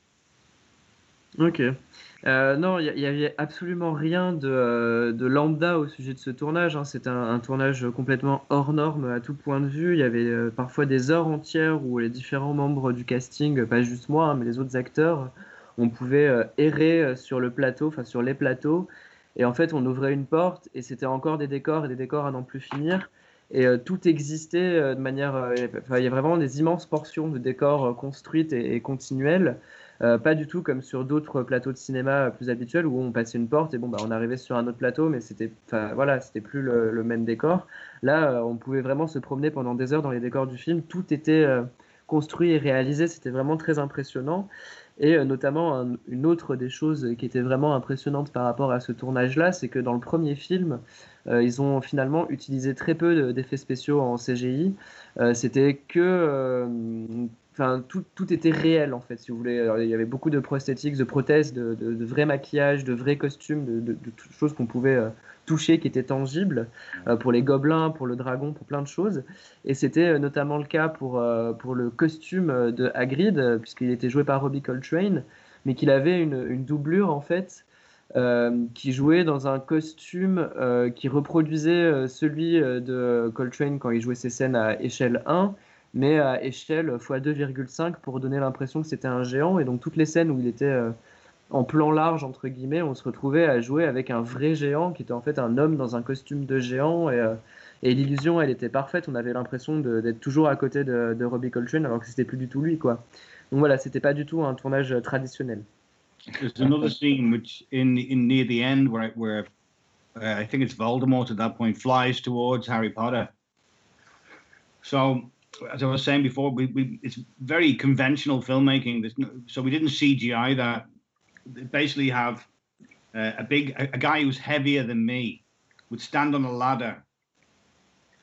Okay. Euh, non, il n'y avait absolument rien de, euh, de, lambda au sujet de ce tournage. Hein. C'était un, tournage complètement hors norme à tout point de vue. Il y avait euh, parfois des heures entières où les différents membres du casting, pas juste moi, hein, mais les autres acteurs, on pouvait errer sur le plateau, enfin sur les plateaux. Et en fait, on ouvrait une porte et c'était encore des décors et des décors à n'en plus finir. Et tout existait de manière. il y a vraiment des immenses portions de décors construites et, et continuelles. Euh, pas du tout comme sur d'autres plateaux de cinéma plus habituels où on passait une porte et bon, bah, on arrivait sur un autre plateau, mais c'était voilà, c'était plus le, même décor. Là, euh, on pouvait vraiment se promener pendant des heures dans les décors du film. Tout était euh, construit et réalisé. C'était vraiment très impressionnant. Et notamment, une autre des choses qui était vraiment impressionnante par rapport à ce tournage-là, c'est que dans le premier film, ils ont finalement utilisé très peu d'effets spéciaux en CGI. C'était que enfin, tout, tout, était réel en fait, si vous voulez. il y avait beaucoup de prosthétiques, de prothèses, de, de, vrais maquillages, de vrais costumes, de, choses qu'on pouvait euh, toucher, qui étaient tangibles euh, pour les gobelins, pour le dragon, pour plein de choses. Et c'était euh, notamment le cas pour, pour le costume de Hagrid, puisqu'il était joué par Robbie Coltrane, mais qu'il avait une, une, doublure en fait. qui jouait dans un costume qui reproduisait celui de Coltrane quand il jouait ses scènes à échelle 1, mais à échelle x2,5 pour donner l'impression que c'était un géant. Et donc toutes les scènes où il était euh, en plan large, entre guillemets, on se retrouvait à jouer avec un vrai géant qui était en fait un homme dans un costume de géant. Et, euh, l'illusion, elle était parfaite. On avait l'impression d'être toujours à côté de, Robbie Coltrane alors que c'était plus du tout lui. quoi. Donc voilà, c'était pas du tout un tournage traditionnel. There's another scene which in, in near the end where, where uh, I think it's Voldemort at that point flies towards Harry Potter. So as I was saying before, we, we it's very conventional filmmaking. So we didn't CGI that. They basically have uh, a big a, a, guy who's heavier than me would stand on a ladder,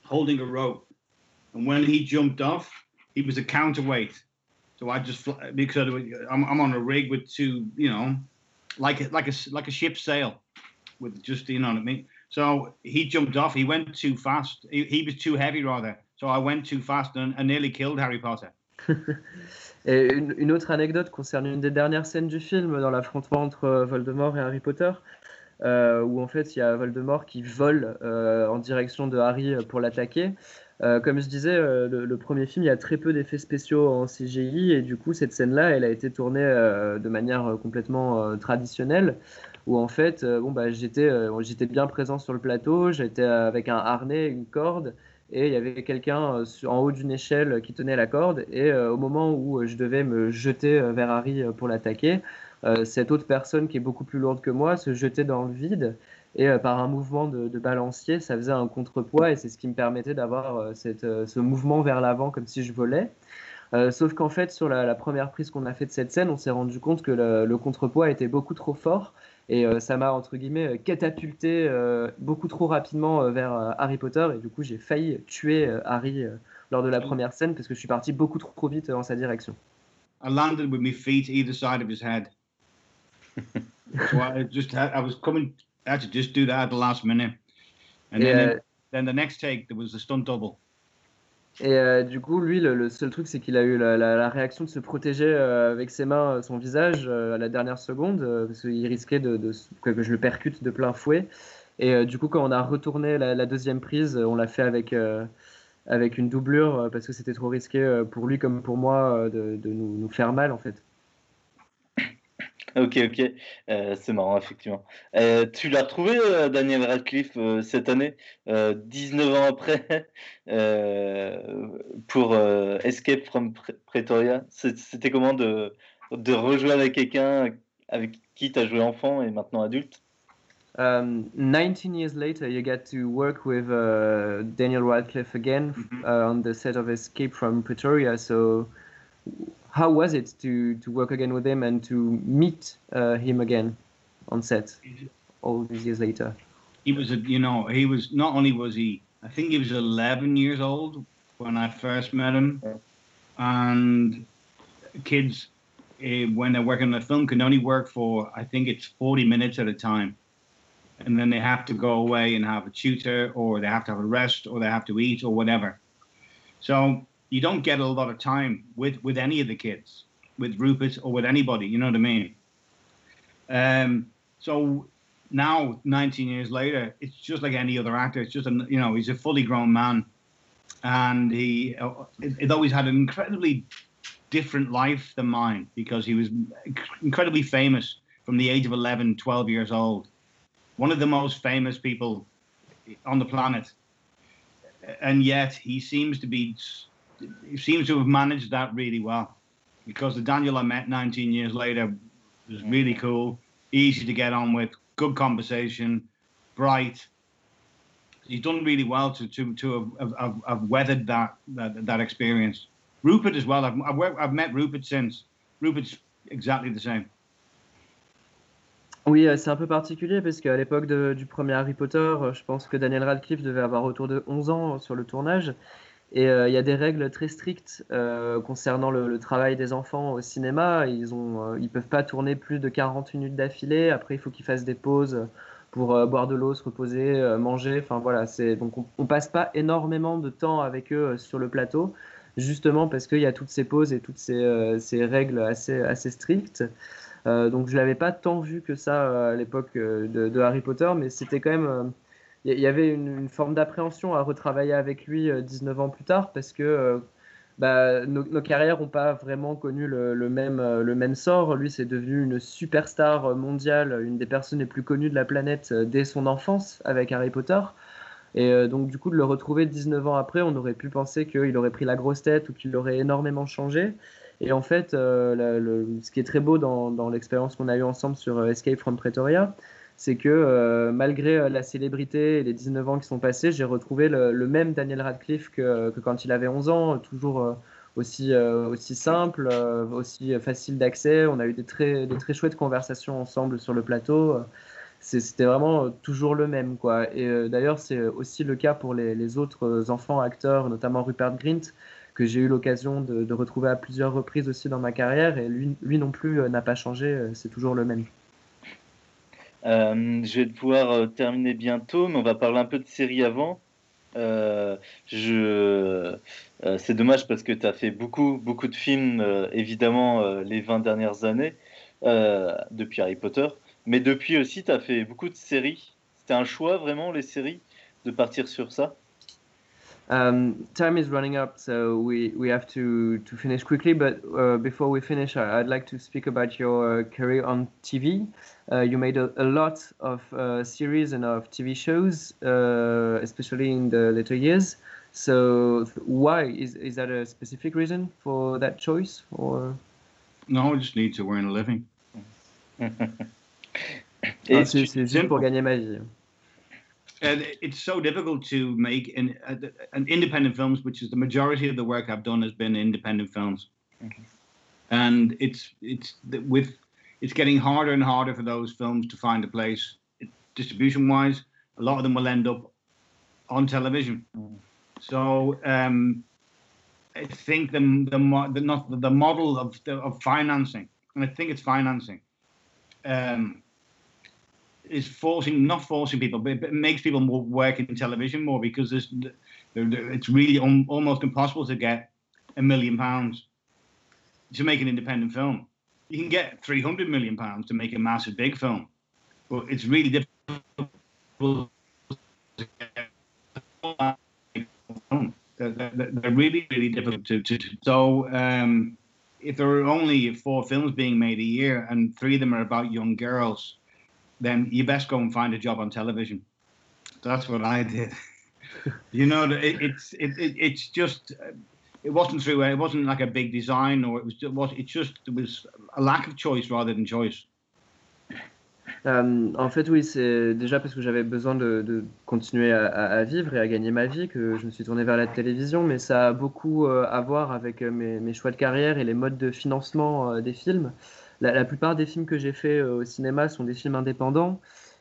holding a rope, and when he jumped off, he was a counterweight. So I just because I'm, I'm on a rig with two, you know, like like a like a ship sail, with just you know what I mean. So he jumped off. He went too fast. He, he was too heavy rather So I went too fast and, nearly killed Harry Potter. et une, autre anecdote concerne une des dernières scènes du film dans l'affrontement entre euh, Voldemort et Harry Potter, euh, où en fait il y a Voldemort qui vole euh, en direction de Harry pour l'attaquer. comme je disais, le, premier film, il y a très peu d'effets spéciaux en CGI et du coup cette scène-là, elle a été tournée de manière complètement traditionnelle où en fait, bon bah j'étais, j'étais bien présent sur le plateau, j'étais avec un harnais, une corde et il y avait quelqu'un euh, en haut d'une échelle qui tenait la corde. Et euh, au moment où euh, je devais me jeter vers Harry pour l'attaquer, cette autre personne qui est beaucoup plus lourde que moi se jetait dans le vide. Et par un mouvement de, balancier, ça faisait un contrepoids. Et c'est ce qui me permettait d'avoir ce mouvement vers l'avant comme si je volais. sauf qu'en fait, sur la, première prise qu'on a fait de cette scène, on s'est rendu compte que le contrepoids était beaucoup trop fort et euh, ça m'a, entre guillemets, euh, catapulté euh, beaucoup trop rapidement vers Harry Potter. Et du coup, j'ai failli tuer Harry lors de la première scène parce que je suis parti beaucoup trop vite en sa direction. I landed with my feet either side of his head. so I just had, I was coming, I had to just do that at the last minute. And then, then the next take, there was a stunt double. Et euh, du coup, lui, le, seul truc, c'est qu'il a eu la, réaction de se protéger euh, avec ses mains, euh, son visage, à la dernière seconde, parce qu'il risquait de, que je le percute de plein fouet. Et du coup, quand on a retourné la, deuxième prise, on l'a fait avec, avec une doublure, parce que c'était trop risqué pour lui comme pour moi de, nous, nous, faire mal, en fait. Ok, ok, euh, c'est marrant, effectivement. Euh, tu l'as retrouvé, euh, Daniel Radcliffe, cette année, 19 ans après, pour Escape from Pretoria? C'était comment de, de rejouer avec quelqu'un avec qui tu as joué enfant et maintenant adulte? Um, 19 years later, you get to work with uh, Daniel Radcliffe again mm-hmm. uh, on the set of Escape from Pretoria. So, how was it to to work again with him and to meet uh, him again on set all these years later? He was a, you know, he was not only was he, I think he was 11 years old when I first met him, and kids uh, when they're working on a film can only work for I think it's 40 minutes at a time. And then they have to go away and have a tutor, or they have to have a rest, or they have to eat, or whatever. So you don't get a lot of time with with any of the kids, with Rupert or with anybody. You know what I mean? Um, so now, 19 years later, it's just like any other actor. It's just a you know he's a fully grown man, and he it, always had an incredibly different life than mine because he was incredibly famous from the age of 11, 12 years old. One of the most famous people on the planet. And yet he seems to be he seems to have managed that really well because the Daniel I met 19 years later was really cool, easy to get on with, good conversation, bright. He's done really well to to to have, have, have weathered that, that that experience. Rupert as well. I've, I've, I've met Rupert since. Rupert's exactly the same. Oui, euh, c'est un peu particulier parce qu'à l'époque du premier Harry Potter, euh, je pense que Daniel Radcliffe devait avoir autour de 11 ans sur le tournage. Et il y a des règles très strictes concernant le, travail des enfants au cinéma. Ils ne ils peuvent pas tourner plus de 40 minutes d'affilée. Après, il faut qu'ils fassent des pauses pour boire de l'eau, se reposer, manger. Enfin voilà, donc on, on, passe pas énormément de temps avec eux sur le plateau justement parce qu'il y a toutes ces pauses et toutes ces, euh, règles assez, strictes. Euh, donc je l'avais pas tant vu que ça euh, à l'époque de, Harry Potter, mais c'était quand même... Il y, avait une, forme d'appréhension à retravailler avec lui 19 ans plus tard parce que bah, nos, carrières n'ont pas vraiment connu le, même, le même sort. Lui, c'est devenu une superstar mondiale, une des personnes les plus connues de la planète dès son enfance avec Harry Potter. Et euh, donc, du coup, de le retrouver 19 ans après, on aurait pu penser qu'il aurait pris la grosse tête ou qu'il aurait énormément changé. Et en fait, euh, ce qui est très beau dans, l'expérience qu'on a eue ensemble sur euh, Escape from Pretoria, c'est que malgré la célébrité et les 19 ans qui sont passés, j'ai retrouvé le, même Daniel Radcliffe que, quand il avait 11 ans, toujours aussi, aussi simple, aussi facile d'accès. On a eu des très, très chouettes conversations ensemble sur le plateau c'était vraiment euh, toujours le même. Quoi. Et euh, d'ailleurs, c'est aussi le cas pour les, autres enfants acteurs, notamment Rupert Grint, que j'ai eu l'occasion de, retrouver à plusieurs reprises aussi dans ma carrière. Et lui, lui non plus euh, n'a pas changé, c'est toujours le même. Je vais devoir terminer bientôt, mais on va parler un peu de série avant. je, c'est dommage parce que tu as fait beaucoup, beaucoup de films, évidemment, les 20 dernières années, depuis Harry Potter. Mais depuis aussi, tu as fait beaucoup de séries. C'était un choix vraiment, les séries, de partir sur ça? Um, time is running up, so we, we have to, to finish quickly. But uh, before we finish, I'd like to speak about your uh, career on TV. Uh, you made a, a lot of uh, series and of TV shows, uh, especially in the later years. So why is is that a specific reason for that choice, or? No, I just need to earn a living. Ah, c'est juste pour gagner ma vie. And it's so difficult to make in, uh, an independent films, which is the majority of the work I've done has been independent films, mm-hmm. and it's it's with it's getting harder and harder for those films to find a place distribution wise. A lot of them will end up on television. Mm. So um, I think the the the, not, the model of the, of financing, and I think it's financing. Um, is forcing not forcing people, but it makes people more work in television more because there's, it's really almost impossible to get a million pounds to make an independent film. You can get 300 million pounds to make a massive big film, but it's really difficult. They're, they're really, really difficult to. to, to. So, um, if there are only four films being made a year and three of them are about young girls, then you best go and find a job on television. That's what I did. you know, it, it's it, it, it's just it wasn't through it wasn't like a big design or it was was it just it was a lack of choice rather than choice. Euh, en fait, oui, c'est déjà parce que j'avais besoin de, de continuer à, à, vivre et à gagner ma vie que je me suis tourné vers la télévision, mais ça a beaucoup euh, à voir avec euh, mes, mes, choix de carrière et les modes de financement euh, des films la, plupart des films que j'ai faits euh, au cinéma sont des films indépendants.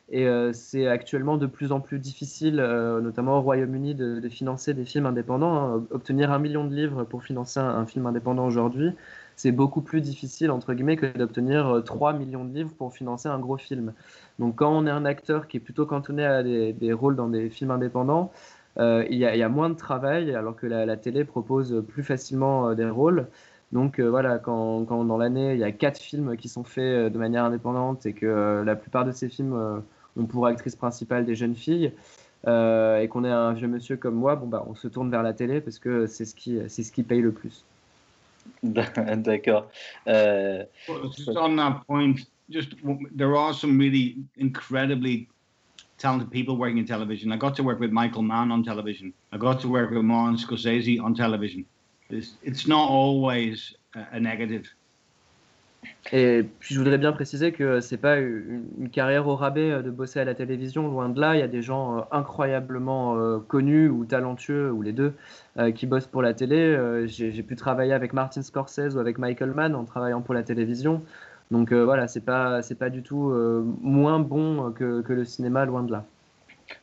Et euh, c'est actuellement de plus en plus difficile, euh, notamment au Royaume-Uni, de, financer des films indépendants. Hein. Obtenir un million de livres pour financer un, film indépendant aujourd'hui, c'est beaucoup plus difficile, entre guillemets, que d'obtenir 3 millions de livres pour financer un gros film. Donc quand on est un acteur qui est plutôt cantonné à des, rôles dans des films indépendants, il y, a moins de travail, alors que la, la télé propose plus facilement des rôles. Donc euh, voilà, quand, dans l'année, il y a quatre films qui sont faits euh, de manière indépendante et que euh, la plupart de ces films ont pour actrice principale des jeunes filles, et qu'on est un vieux monsieur comme moi, bon, bah, on se tourne vers la télé parce que c'est ce qui, c'est ce qui paye le plus. D'accord. just on that point, just there are some really incredibly talented people working in television. I got to work with Michael Mann on television. I got to work with Martin Scorsese on television. It's not always a negative. Et puis je voudrais bien préciser que c'est pas une, carrière au rabais euh, de bosser à la télévision, loin de là. Il y a des gens euh, incroyablement euh, connus ou talentueux, ou les deux, qui bossent pour la télé. J'ai pu travailler avec Martin Scorsese ou avec Michael Mann en travaillant pour la télévision. Donc voilà, c'est pas, pas du tout moins bon que, que, le cinéma, loin de là.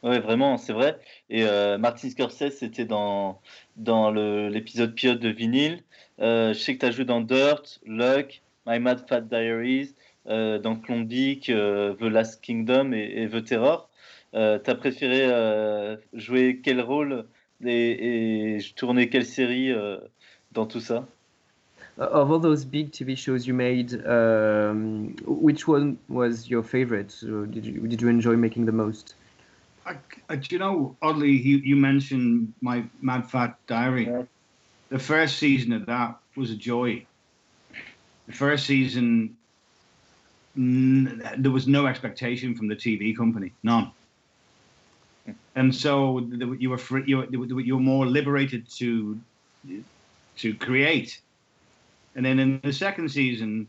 Ouais, vraiment, c'est vrai. Et euh, Martin Scorsese, c'était dans, dans l'épisode pilote de Vinyl. Euh, je sais que tu as joué dans Dirt, Luck, My Mad Fat Diaries, euh, dans Klondike, The Last Kingdom et, The Terror. tu as préféré jouer quel rôle et, tourner quelle série dans tout ça? Of all those big TV shows you made, um, which one was your favorite? Did you enjoy making the most? I, I, you know, oddly, you, you mentioned my Mad Fat Diary. Yeah. The first season of that was a joy. The first season, there was no expectation from the TV company, none. And so you were free, you were, you were more liberated to to create. And then in the second season,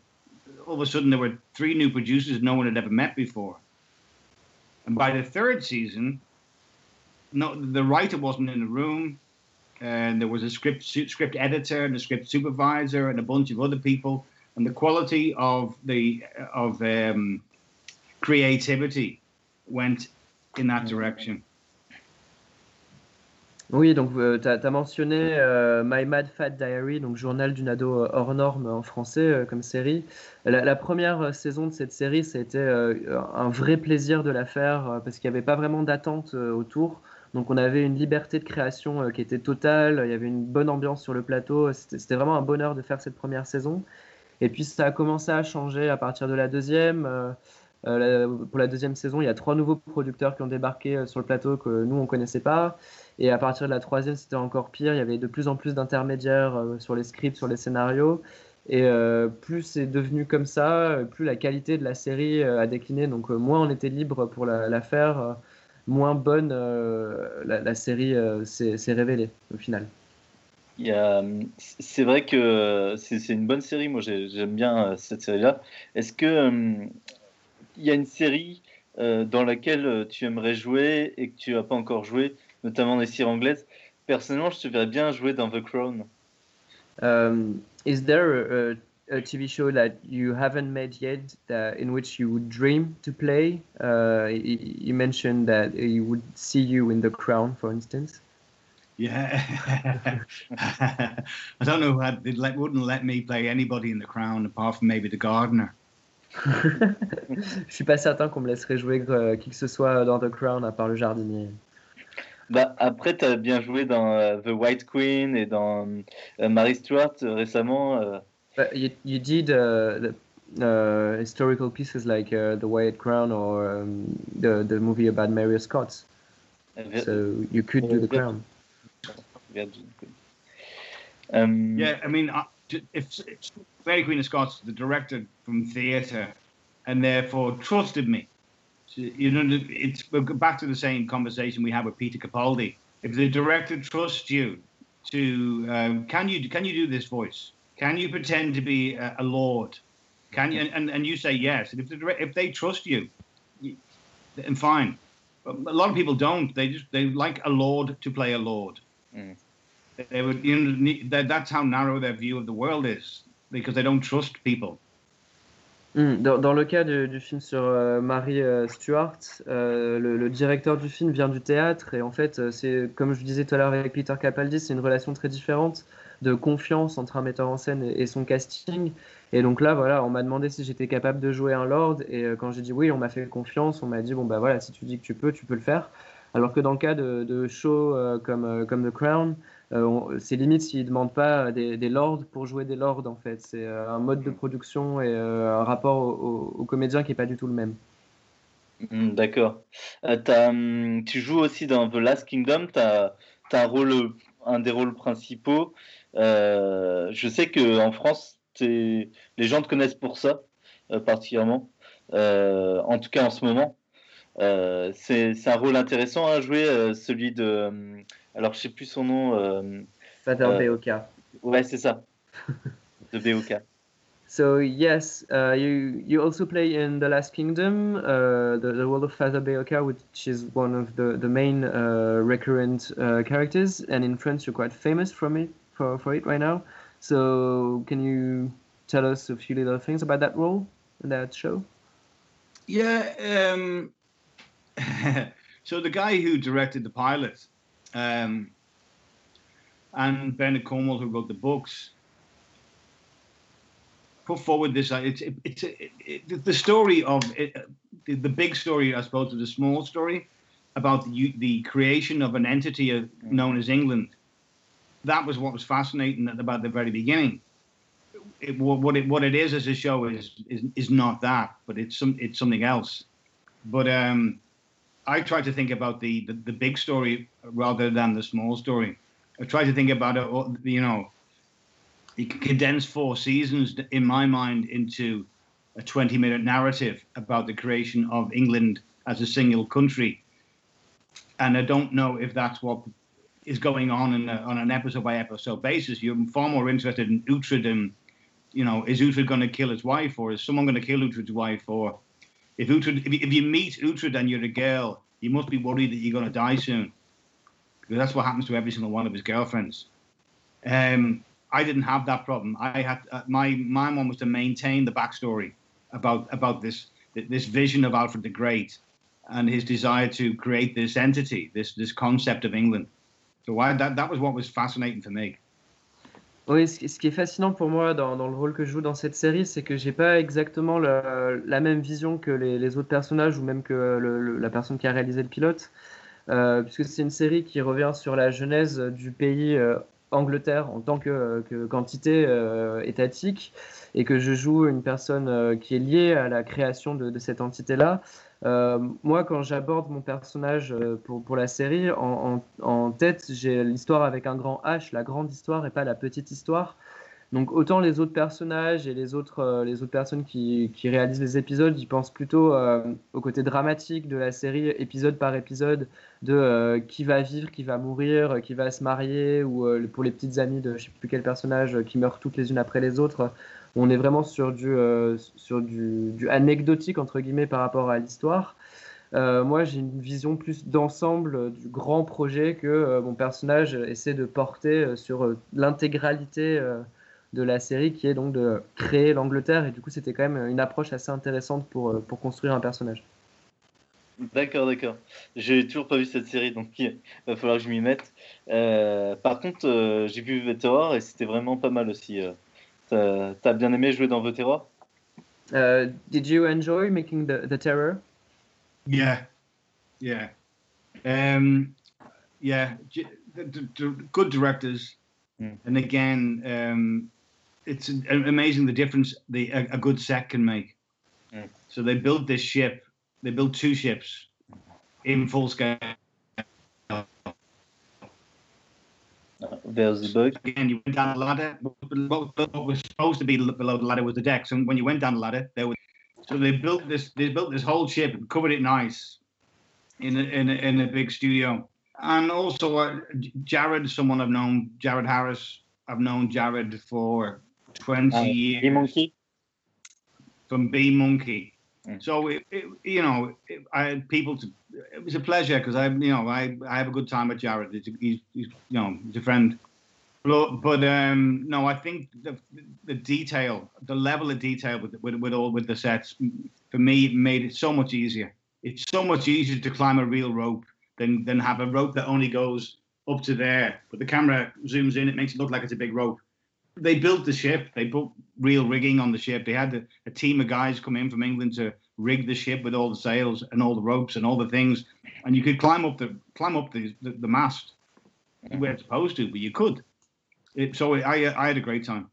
all of a sudden there were three new producers no one had ever met before and by the third season, no, the writer wasn't in the room, and there was a script script editor and a script supervisor and a bunch of other people, and the quality of the of um, creativity went in that direction. Oui, donc euh, tu as, mentionné euh, My Mad Fat Diary, donc journal d'une ado euh, hors norme en français comme série. La, première saison de cette série, ça a été un vrai plaisir de la faire parce qu'il n'y avait pas vraiment d'attente autour. Donc on avait une liberté de création qui était totale, il y avait une bonne ambiance sur le plateau, c'était vraiment un bonheur de faire cette première saison. Et puis ça a commencé à changer à partir de la deuxième. pour la deuxième saison, il y a trois nouveaux producteurs qui ont débarqué sur le plateau que nous, on ne connaissait pas. Et à partir de la troisième, c'était encore pire. Il y avait de plus en plus d'intermédiaires euh, sur les scripts, sur les scénarios. Et euh, plus c'est devenu comme ça, plus la qualité de la série euh, a décliné. Donc moins on était libre pour la, faire, moins bonne la, série s'est révélée au final. C'est vrai que c'est une bonne série. Moi, j'aime bien cette série-là. Est-ce que il y a une série dans laquelle tu aimerais jouer et que tu n'as pas encore joué notamment des séries anglaises. Personnellement, je te verrais bien jouer dans The Crown. Um, is there a, a, TV show that you haven't made yet that, in which you would dream to play? Uh, you mentioned that you would see you in The Crown, for instance. Yeah, I don't know who had, they let, wouldn't let me play anybody in The Crown apart from maybe the gardener. Je suis pas certain qu'on me laisserait jouer euh, qui que ce soit dans The Crown à part le jardinier. Bah, après, tu as bien joué dans euh, The White Queen et dans euh, Mary Stuart euh, récemment. But you, you did uh, uh, historical pieces like uh, The White Crown or um, the, the movie about Mary Scott. So you could do The Crown. Um, yeah, I mean, if, if Mary Queen of Scots, the director from theatre, and therefore trusted me you know, it's back to the same conversation we had with Peter Capaldi. If the director trusts you to, um, can you can you do this voice? Can you pretend to be a, a lord? Can you? And, and you say yes. And if the if they trust you, then fine. But a lot of people don't. They just they like a lord to play a lord. Mm. They would, you know, that's how narrow their view of the world is because they don't trust people. Hmm, dans, le cas du, film sur euh, Marie euh, Stuart, euh, le, directeur du film vient du théâtre et en fait, c'est comme je disais tout à l'heure avec Peter Capaldi, c'est une relation très différente de confiance entre un metteur en scène et, son casting. Et donc là, voilà, on m'a demandé si j'étais capable de jouer un lord et quand j'ai dit oui, on m'a fait confiance, on m'a dit bon bah voilà, si tu dis que tu peux, tu peux le faire. Alors que dans le cas de, de shows comme The Crown, euh, c'est limite s'ils ne demandent pas des, lords pour jouer des lords, en fait. C'est euh, un mode de production et euh, un rapport au, comédien qui n'est pas du tout le même. Hmm, d'accord. Hum, tu joues aussi dans The Last Kingdom, tu as, un, rôle, un des rôles principaux. je sais qu'en France, les gens te connaissent pour ça, particulièrement. en tout cas, en ce moment. c'est un rôle intéressant à jouer, celui de alors, je sais plus son nom. Euh, Father euh, Beoka. Ouais, c'est ça. de Beoka. So yes, uh, you you also play in the Last Kingdom, uh, the, the world of Father Beoka, which is one of the the main uh, recurrent uh, characters, and in France you're quite famous from it for for it right now. So can you tell us a few little things about that role in that show? Yeah, um, So the guy who directed the pilot, um, and Bernard Cornwell, who wrote the books, put forward this. Uh, it's it, it's it, it, the story of it, the, the big story, I suppose, of the small story about the, the creation of an entity known as England. That was what was fascinating about the very beginning. It, what it what it is as a show is is is not that, but it's some it's something else. But um, I try to think about the, the, the big story rather than the small story. I try to think about uh, it, you know, you can condense four seasons in my mind into a 20 minute narrative about the creation of England as a single country. And I don't know if that's what is going on a, on an episode by episode basis. You're far more interested in Uhtred and, you know, is Uhtred going to kill his wife or is someone going to kill Uhtred's wife? Or if Uhtred, if you, meet Uhtred and you're a girl, you must be worried that you're going to die soon. Because that's what happens to every single one of his girlfriends. Um, I didn't have that problem. I had uh, my my one was to maintain the backstory about about this this vision of Alfred the Great and his desire to create this entity, this this concept of England. So I, that that was what was fascinating for me. Oui, ce qui est fascinant pour moi dans, le rôle que je joue dans cette série, c'est que j'ai pas exactement la même vision que les, autres personnages ou même que la personne qui a réalisé le pilote, euh, puisque c'est une série qui revient sur la genèse du pays euh, Angleterre en tant que, quantité euh, étatique et que je joue une personne qui est liée à la création de, cette entité-là. Euh, moi, quand j'aborde mon personnage pour, pour la série, en, tête, j'ai l'histoire avec un grand H, la grande histoire et pas la petite histoire. Donc autant les autres personnages et les autres, euh, les autres personnes qui, réalisent les épisodes, ils pensent plutôt euh, au côté dramatique de la série, épisode par épisode, de euh, qui va vivre, qui va mourir, qui va se marier, ou pour les petites amies de je sais plus quel personnage qui meurent toutes les unes après les autres. On est vraiment sur du, sur du, anecdotique entre guillemets par rapport à l'histoire. moi, j'ai une vision plus d'ensemble du grand projet que mon personnage essaie de porter sur l'intégralité de la série qui est donc de créer l'Angleterre. Et du coup, c'était quand même une approche assez intéressante pour, euh, pour construire un personnage. D'accord, d'accord. J'ai toujours pas vu cette série, donc il va falloir que je m'y mette. Euh, par contre, euh, j'ai vu Terror et c'était vraiment pas mal aussi. T'as as bien aimé jouer dans The Terror Did you enjoy making the, the Terror Yeah, yeah. Um, yeah, good directors. Mm. And again, um, it's amazing the difference the a, a good set can make. Mm. So they built this ship. They built two ships in full scale. There's the boat. Again, you went down the ladder. What was supposed to be below the ladder was the deck. So when you went down the ladder, there was. So they built this. They built this whole ship and covered it nice, in a, in a, in a big studio. And also, uh, Jared, someone I've known, Jared Harris. I've known Jared for 20 uh, years. B Monkey? From B Monkey. Mm. So, it, it, you know, it, I had people to, it was a pleasure because I, you know, I, I have a good time with Jared. He's, he's, he's you know, he's a friend. But, but um, no, I think the, the detail, the level of detail with, with, with all with the sets, for me, made it so much easier. It's so much easier to climb a real rope than than have a rope that only goes up to there. But the camera zooms in, it makes it look like it's a big rope they built the ship. They put real rigging on the ship. They had a, a, team of guys come in from England to rig the ship with all the sails and all the ropes and all the things. And you could climb up the climb up the the, the mast. You weren't supposed to, but you could. It, so I I had a great time.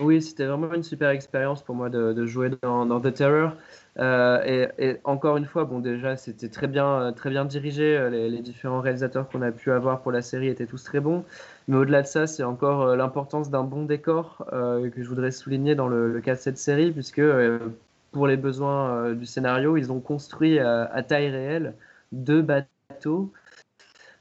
Oui, c'était vraiment une super expérience pour moi de, jouer dans, The Terror. Euh, et, et, encore une fois, bon, déjà, c'était très bien, très bien dirigé. Les, les différents réalisateurs qu'on a pu avoir pour la série étaient tous très bons. Mais au-delà de ça, c'est encore euh, l'importance d'un bon décor euh, que je voudrais souligner dans le, cas de cette série, puisque euh, pour les besoins du scénario, ils ont construit à, taille réelle deux bateaux.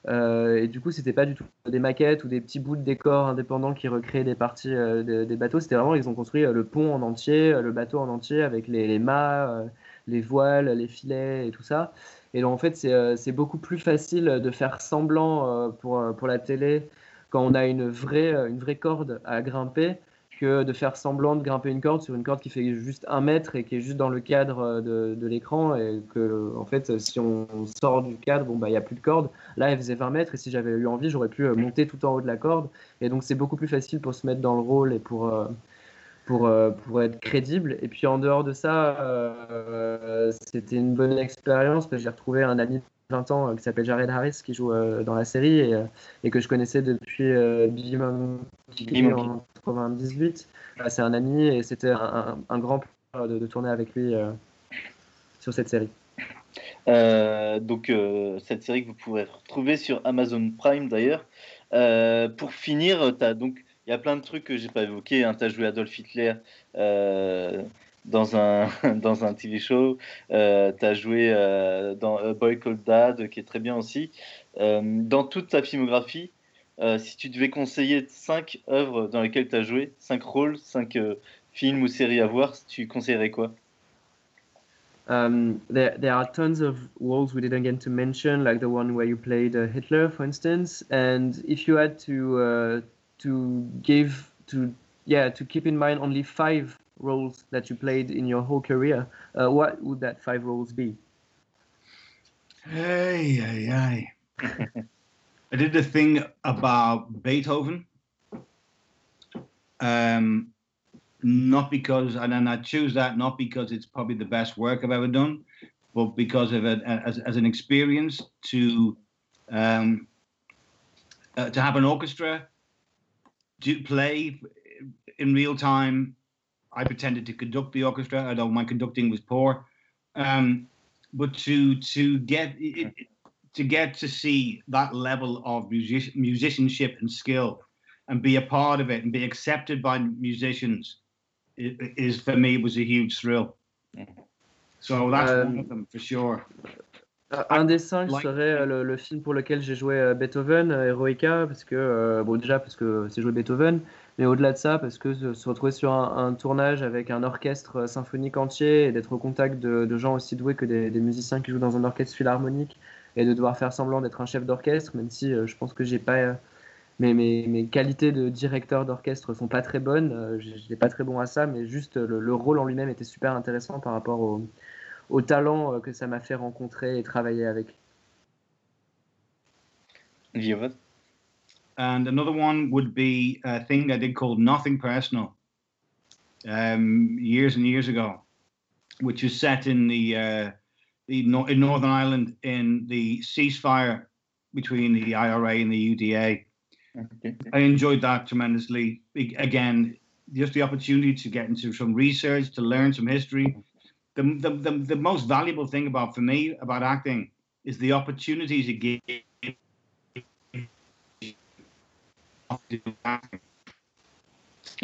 et du coup, c'était pas du tout des maquettes ou des petits bouts de décor indépendants qui recréaient des parties des, bateaux. C'était vraiment, ils ont construit le pont en entier, le bateau en entier, avec les, mâts, les voiles, les filets et tout ça. Et donc, en fait, c'est beaucoup plus facile de faire semblant pour, pour la télé quand on a une vraie, euh, une vraie corde à grimper que de faire semblant de grimper une corde sur une corde qui fait juste un mètre et qui est juste dans le cadre de, de l'écran et que en fait si on sort du cadre bon bah il y a plus de corde là elle faisait 20 mètres et si j'avais eu envie j'aurais pu monter tout en haut de la corde et donc c'est beaucoup plus facile pour se mettre dans le rôle et pour pour, pour être crédible. Et puis en dehors de ça, c'était une bonne expérience parce que j'ai retrouvé un ami 20 ans euh, qui s'appelle Jared Harris qui joue euh, dans la série et, euh, et, que je connaissais depuis Billy Monkey en 98. C'est un ami et c'était un, un, grand plaisir de, de, tourner avec lui sur cette série. donc cette série que vous pourrez retrouver sur Amazon Prime d'ailleurs. pour finir, donc il y a plein de trucs que j'ai pas évoqués. Hein. Tu as joué Adolf Hitler dans un, dans un TV show. Euh, tu as joué euh, dans A Boy Called Dad, qui est très bien aussi. Euh, dans toute ta filmographie, si tu devais conseiller cinq œuvres dans lesquelles tu as joué, cinq rôles, cinq films ou séries à voir, tu conseillerais quoi? Um, there, there are tons of roles we didn't get to mention, like the one where you played uh, Hitler, for instance. And if you had to uh, to give to yeah to keep in mind only five roles that you played in your whole career, uh, what would that five roles be? Hey, hey, hey. I did the thing about Beethoven. Um, not because, and then I choose that not because it's probably the best work I've ever done, but because of it as, as an experience to um, uh, to have an orchestra, to play in real time I pretended to conduct the orchestra, although my conducting was poor. Um, but to to get it, to get to see that level of music, musicianship and skill, and be a part of it and be accepted by musicians, is for me was a huge thrill. So that's um, one of them for sure. Un des cinq serait le, le, film pour lequel j'ai joué euh, Beethoven, euh, Eroica, parce que, euh, bon, déjà parce que c'est joué Beethoven, mais au-delà de ça, parce que se retrouver sur un, tournage avec un orchestre symphonique entier et d'être au contact de, gens aussi doués que des, musiciens qui jouent dans un orchestre philharmonique et de devoir faire semblant d'être un chef d'orchestre, même si je pense que j'ai pas. mes, mes, qualités de directeur d'orchestre sont pas très bonnes, je n'ai pas très bon à ça, mais juste le, le rôle en lui-même était super intéressant par rapport au talent euh, que ça m'a fait rencontrer et travailler avec. And another one would be a thing I did called Nothing Personal um, years and years ago, which is set in the, uh, the in Northern Ireland in the ceasefire between the IRA and the UDA. Okay. I enjoyed that tremendously. Again, just the opportunity to get into some research, to learn some history, the, the, the, the most valuable thing about for me about acting is the opportunities it gives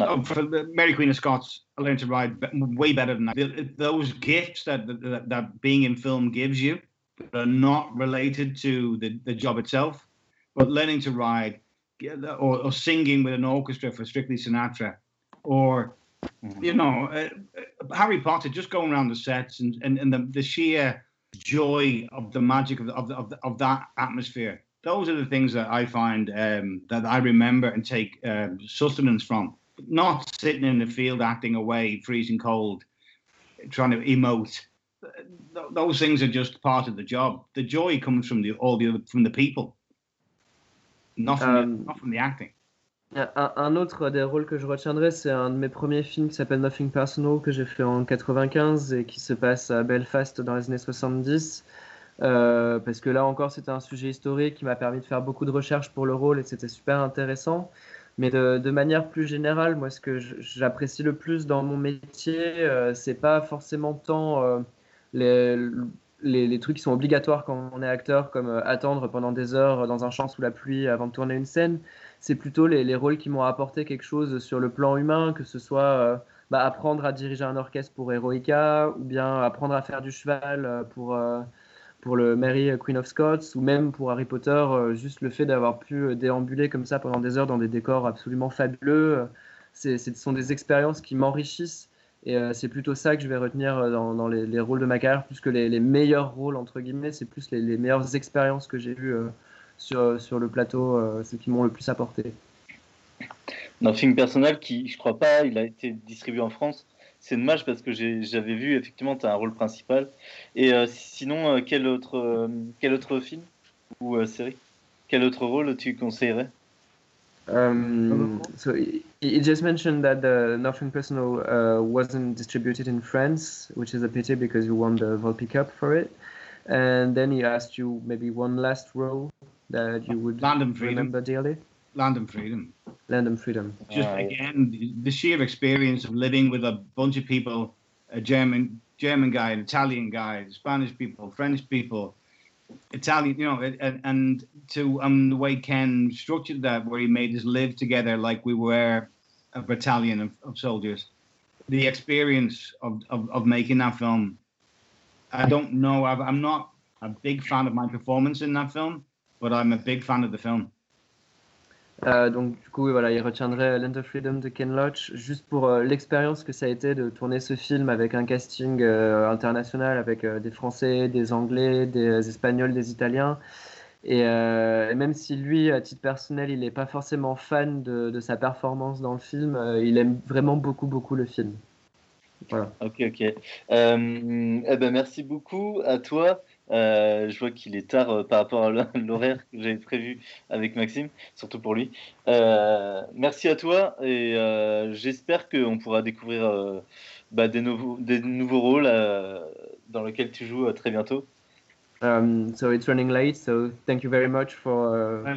Oh, for the Mary Queen of Scots, I learned to ride way better than that. Those gifts that, that, that being in film gives you are not related to the, the job itself, but learning to ride or, or singing with an orchestra for Strictly Sinatra or you know, uh, uh, Harry Potter, just going around the sets and, and, and the, the sheer joy of the magic of, the, of, the, of, the, of, that atmosphere. Those are the things that I find um, that I remember and take um, sustenance from. Not sitting in the field acting away, freezing cold, trying to emote. Those things are just part of the job. The joy comes from the all the from the people, not from, um, the, not from the acting. Un, autre des rôles que je retiendrai, c'est un de mes premiers films qui s'appelle Nothing Personal, que j'ai fait en 95 et qui se passe à Belfast dans les années 70. Euh, parce que là encore, c'était un sujet historique qui m'a permis de faire beaucoup de recherches pour le rôle et c'était super intéressant. Mais de, manière plus générale, moi, ce que j'apprécie le plus dans mon métier, euh, c'est pas forcément tant euh, les, trucs qui sont obligatoires quand on est acteur, comme attendre pendant des heures dans un champ sous la pluie avant de tourner une scène c'est plutôt les, rôles qui m'ont apporté quelque chose sur le plan humain, que ce soit euh, bah, apprendre à diriger un orchestre pour Heroica, ou bien apprendre à faire du cheval euh, pour, euh, pour le Mary Queen of Scots, ou même pour Harry Potter, juste le fait d'avoir pu déambuler comme ça pendant des heures dans des décors absolument fabuleux. ce sont des expériences qui m'enrichissent. Et c'est plutôt ça que je vais retenir dans, les, rôles de ma carrière, plus que les, meilleurs rôles, entre guillemets, c'est plus les, meilleures expériences que j'ai eues sur, le plateau, euh, ceux qui m'ont le plus apporté. d'un film personnel qui, je crois pas, il a été distribué en France. C'est dommage parce que j'avais vu, effectivement, tu as un rôle principal. Et euh, sinon, euh, quel, autre, euh, quel autre film ou série? Quel autre rôle tu conseillerais? Um, so you just mentioned that the Nothing Personal uh, wasn't distributed in France, which is a pity because you won the Volpi Cup for it. And then he asked you maybe one last role that you would remember dearly. Land and Freedom. Land and Freedom. Just again, the sheer experience of living with a bunch of people, a German German guy, an Italian guy, Spanish people, French people, Italian, you know, and, and to um the way Ken structured that, where he made us live together like we were a battalion of, of soldiers. The experience of, of, of making that film, I don't know. i I'm not a big fan of my performance in that film, but I'm a big fan of the film. Euh, donc du coup, voilà, il retiendrait Land of Freedom de Ken Loach juste pour euh, l'expérience que ça a été de tourner ce film avec un casting euh, international, avec des Français, des Anglais, des Espagnols, des Italiens. Et, même si lui, à titre personnel, il n'est pas forcément fan de, de, sa performance dans le film, il aime vraiment beaucoup, beaucoup le film. Voilà. Ok, ok. eh ben, merci beaucoup à toi. Euh, je vois qu'il est tard euh, par rapport à l'horaire que j'avais prévu avec Maxime, surtout pour lui. Euh, merci à toi et j'espère qu'on pourra découvrir bah, des, nouveaux, des nouveaux rôles dans lesquels tu joues très bientôt. Um, so it's running late, so thank you very much for uh,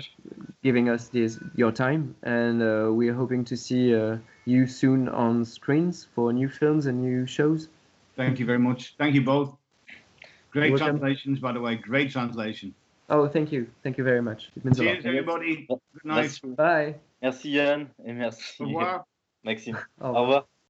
giving us this, your time, and uh, we are hoping to see uh, you soon on screens for new films and new shows. Thank you very much. Thank you both. Great translations, by the way. Great translation. Oh, thank you. Thank you very much. It means Cheers, everybody. Good night. Bye. Merci Yann et merci Au revoir. Maxime. Au revoir.